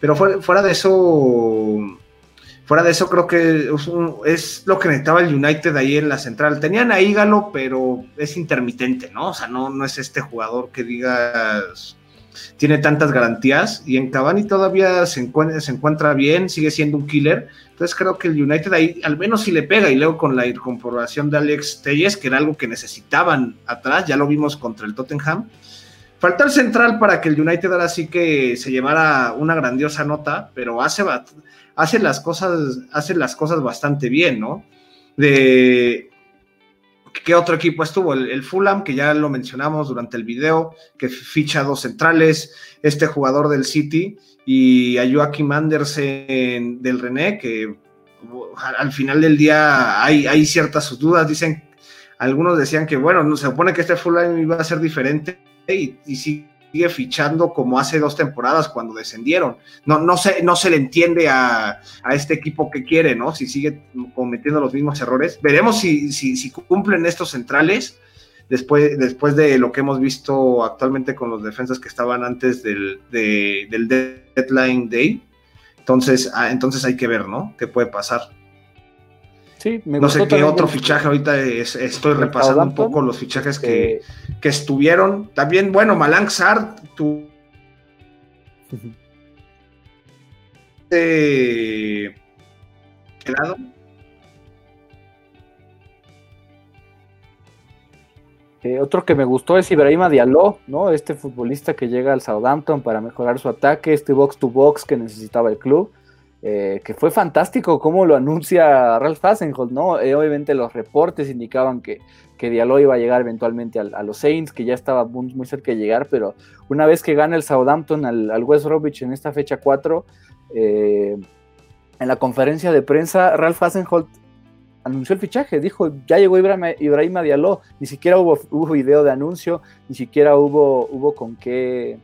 Speaker 2: pero fuera de eso Fuera de eso, creo que es, lo que necesitaba el United ahí en la central. Tenían a Ígalo, pero es intermitente, ¿no? O sea, no, no es este jugador que digas tiene tantas garantías. Y en Cavani todavía se encuentra, se encuentra bien, sigue siendo un killer. Entonces creo que el United ahí al menos sí le pega. Y luego con la incorporación de Alex Telles, que era algo que necesitaban atrás, ya lo vimos contra el Tottenham. Falta el central para que el United ahora sí que se llevara una grandiosa nota, pero hace, hace las cosas, hace las cosas bastante bien, ¿no? De qué otro equipo estuvo, el, Fulham, que ya lo mencionamos durante el video, que ficha dos centrales, este jugador del City y a Joachim Andersen del René, que al final del día hay, ciertas dudas, dicen, algunos decían que bueno, no se supone que este Fulham iba a ser diferente y, y sigue fichando como hace dos temporadas cuando descendieron. No, no, se, no se le entiende a, este equipo que quiere, ¿no? Si sigue cometiendo los mismos errores. Veremos si, si, cumplen estos centrales después, después de lo que hemos visto actualmente con los defensas que estaban antes del, del deadline day. Entonces, ah, entonces hay que ver, ¿no? ¿Qué puede pasar? No sé qué otro fichaje ahorita estoy repasando un poco los fichajes que, estuvieron. También, bueno, Malang Sar, tu. eh,
Speaker 1: eh, otro que me gustó es Ibrahima Diallo, ¿no? Este futbolista que llega al Southampton para mejorar su ataque, este box to box que necesitaba el club. Eh, que fue fantástico cómo lo anuncia Ralph Hasenholt, ¿no? Eh, obviamente los reportes indicaban que, que Diallo iba a llegar eventualmente a, los Saints, que ya estaba muy, cerca de llegar, pero una vez que gana el Southampton al, West Bromwich en esta fecha 4, eh, en la conferencia de prensa, Ralph Hasenholt anunció el fichaje, dijo, ya llegó Ibrahima, Ibrahima Diallo, ni siquiera hubo, hubo, video de anuncio, ni siquiera hubo, hubo con qué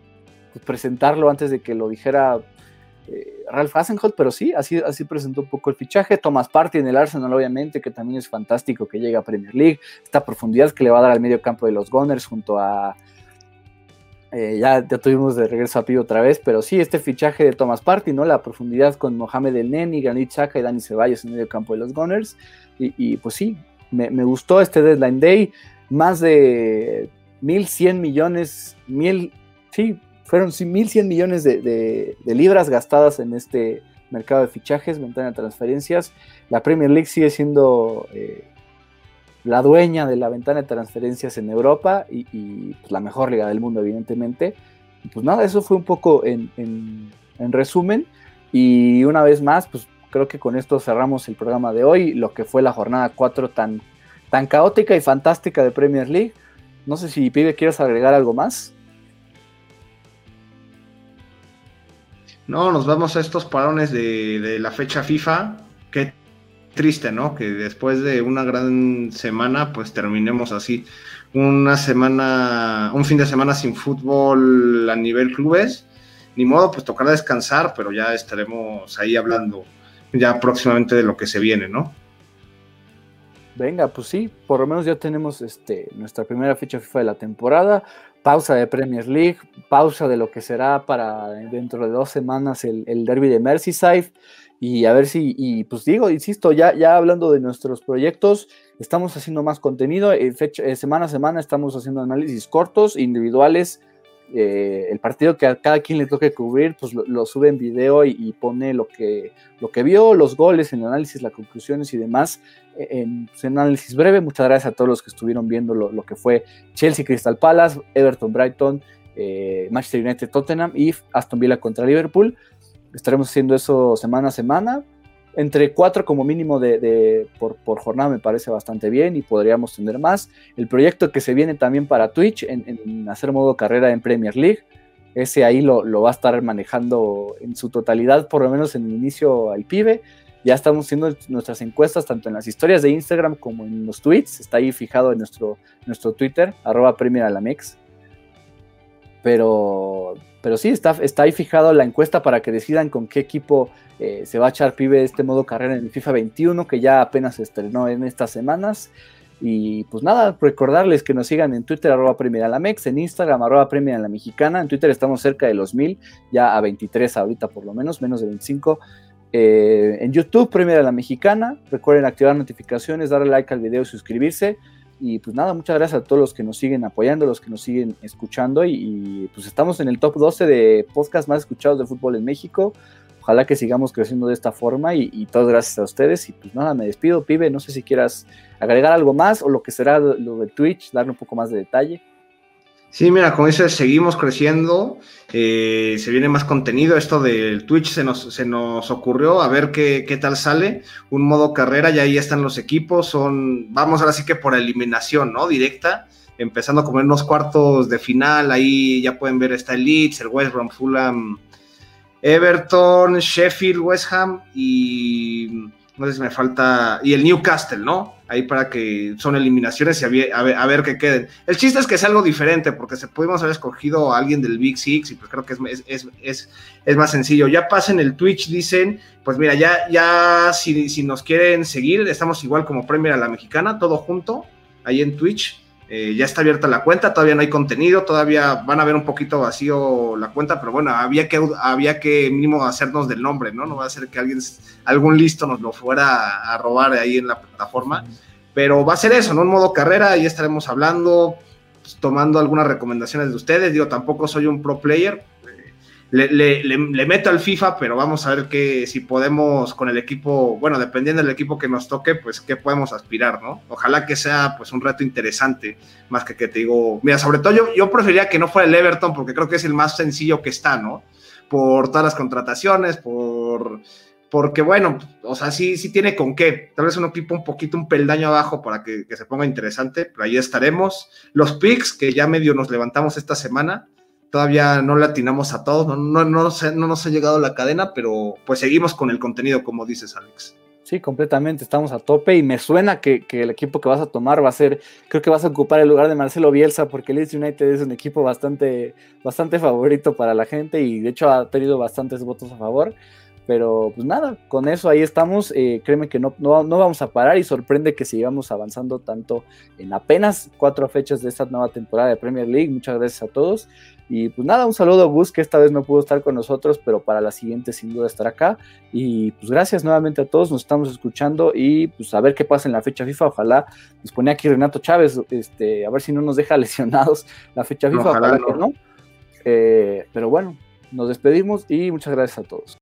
Speaker 1: pues, presentarlo antes de que lo dijera eh, Ralph Hasenholt, pero sí, así, así presentó un poco el fichaje. Thomas Party en el Arsenal, obviamente, que también es fantástico que llega a Premier League. Esta profundidad que le va a dar al medio campo de los Gunners junto a. Eh, ya, tuvimos de regreso a Pido otra vez, pero sí, este fichaje de Thomas Party, ¿no? La profundidad con Mohamed El Neni, Granit Xhaka y Dani Ceballos en el medio campo de los Gunners. Y, pues sí, me, me, gustó este Deadline Day. Más de 1.100 millones, mil, sí, fueron 1.100 millones de, libras gastadas en este mercado de fichajes, ventana de transferencias. La Premier League sigue siendo eh, la dueña de la ventana de transferencias en Europa y, pues, la mejor liga del mundo, evidentemente. pues nada, eso fue un poco en, resumen. Y una vez más, pues creo que con esto cerramos el programa de hoy, lo que fue la jornada 4 tan, tan caótica y fantástica de Premier League. No sé si Pibe quieres agregar algo más.
Speaker 2: No, nos vamos a estos parones de, la fecha FIFA. Qué triste, ¿no? Que después de una gran semana, pues terminemos así. Una semana, un fin de semana sin fútbol a nivel clubes. Ni modo, pues tocará descansar, pero ya estaremos ahí hablando ya próximamente de lo que se viene, ¿no?
Speaker 1: Venga, pues sí, por lo menos ya tenemos este, nuestra primera fecha FIFA de la temporada pausa de Premier League, pausa de lo que será para dentro de dos semanas el, el derby de Merseyside. Y a ver si, y pues digo, insisto, ya, ya hablando de nuestros proyectos, estamos haciendo más contenido. Eh, fecha, eh, semana a semana estamos haciendo análisis cortos, individuales, eh, el partido que a cada quien le toque cubrir, pues lo, sube en video y, pone lo que, lo que vio, los goles, el análisis, las conclusiones y demás e, en su análisis breve. Muchas gracias a todos los que estuvieron viendo lo, que fue Chelsea Crystal Palace, Everton Brighton, eh, Manchester United Tottenham y Aston Villa contra Liverpool. Estaremos haciendo eso semana a semana entre cuatro como mínimo de, por, jornada me parece bastante bien y podríamos tener más. El proyecto que se viene también para Twitch en, hacer modo carrera en Premier League, ese ahí lo, va a estar manejando en su totalidad, por lo menos en el inicio al pibe. Ya estamos haciendo nuestras encuestas tanto en las historias de Instagram como en los tweets. Está ahí fijado en nuestro, nuestro Twitter, arroba Premier Alamex. Pero, pero sí, está, está ahí fijado la encuesta para que decidan con qué equipo eh, se va a echar pibe este modo carrera en el FIFA 21 que ya apenas se estrenó en estas semanas. Y pues nada, recordarles que nos sigan en Twitter, arroba Premier Alamex, en Instagram, arroba Premier la Mexicana. En Twitter estamos cerca de los mil, ya a 23 ahorita por lo menos, menos de 25. Eh, en YouTube, Premier la Mexicana. Recuerden activar notificaciones, darle like al video y suscribirse. Y pues nada, muchas gracias a todos los que nos siguen apoyando, los que nos siguen escuchando. Y, pues estamos en el top 12 de podcasts más escuchados de fútbol en México. Ojalá que sigamos creciendo de esta forma y, y todas gracias a ustedes. Y pues nada, me despido, pibe. No sé si quieras agregar algo más o lo que será lo de Twitch, darle un poco más de detalle.
Speaker 2: Sí, mira, como dices, seguimos creciendo, eh, se viene más contenido, esto del Twitch se nos, se nos ocurrió, a ver qué, qué, tal sale, un modo carrera, ya ahí están los equipos, son, vamos ahora sí que por eliminación, ¿no? Directa, empezando como en unos cuartos de final, ahí ya pueden ver, está el Leeds, el West Brom, Fulham, Everton, Sheffield, West Ham y no sé si me falta, y el Newcastle, ¿no? Ahí para que son eliminaciones y a ver, a ver, qué queden. El chiste es que es algo diferente, porque se pudimos haber escogido a alguien del Big Six y pues creo que es, es, es, es más sencillo. Ya pasen el Twitch, dicen, pues mira, ya, ya si, si nos quieren seguir, estamos igual como Premier a la Mexicana, todo junto, ahí en Twitch. Eh, ya está abierta la cuenta, todavía no hay contenido, todavía van a ver un poquito vacío la cuenta, pero bueno, había que, había que mínimo hacernos del nombre, ¿no? No va a ser que alguien, algún listo nos lo fuera a robar ahí en la plataforma, pero va a ser eso, ¿no? Un modo carrera, ahí estaremos hablando, pues, tomando algunas recomendaciones de ustedes, digo, tampoco soy un pro player, le, meto al FIFA, pero vamos a ver que si podemos con el equipo, bueno, dependiendo del equipo que nos toque, pues qué podemos aspirar, ¿no? Ojalá que sea pues un reto interesante, más que que te digo, mira, sobre todo yo, yo preferiría que no fuera el Everton, porque creo que es el más sencillo que está, ¿no? Por todas las contrataciones, por porque bueno, o sea, sí, sí tiene con qué. Tal vez un equipo un poquito, un peldaño abajo para que, que se ponga interesante, pero ahí estaremos. Los picks, que ya medio nos levantamos esta semana, todavía no le atinamos a todos, no, no, no, no nos ha llegado la cadena, pero pues seguimos con el contenido, como dices, Alex.
Speaker 1: Sí, completamente, estamos a tope y me suena que, el equipo que vas a tomar va a ser, creo que vas a ocupar el lugar de Marcelo Bielsa porque Leeds United es un equipo bastante, bastante favorito para la gente y de hecho ha tenido bastantes votos a favor. Pero pues nada, con eso ahí estamos. Eh, créeme que no, no, no, vamos a parar y sorprende que sigamos avanzando tanto en apenas cuatro fechas de esta nueva temporada de Premier League. Muchas gracias a todos. Y pues nada, un saludo a Gus, que esta vez no pudo estar con nosotros, pero para la siguiente sin duda estará acá. Y pues gracias nuevamente a todos, nos estamos escuchando y pues a ver qué pasa en la fecha FIFA. Ojalá nos pone aquí Renato Chávez, este, a ver si no nos deja lesionados la fecha FIFA. Ojalá, que no. Eh, pero bueno, nos despedimos y muchas gracias a todos.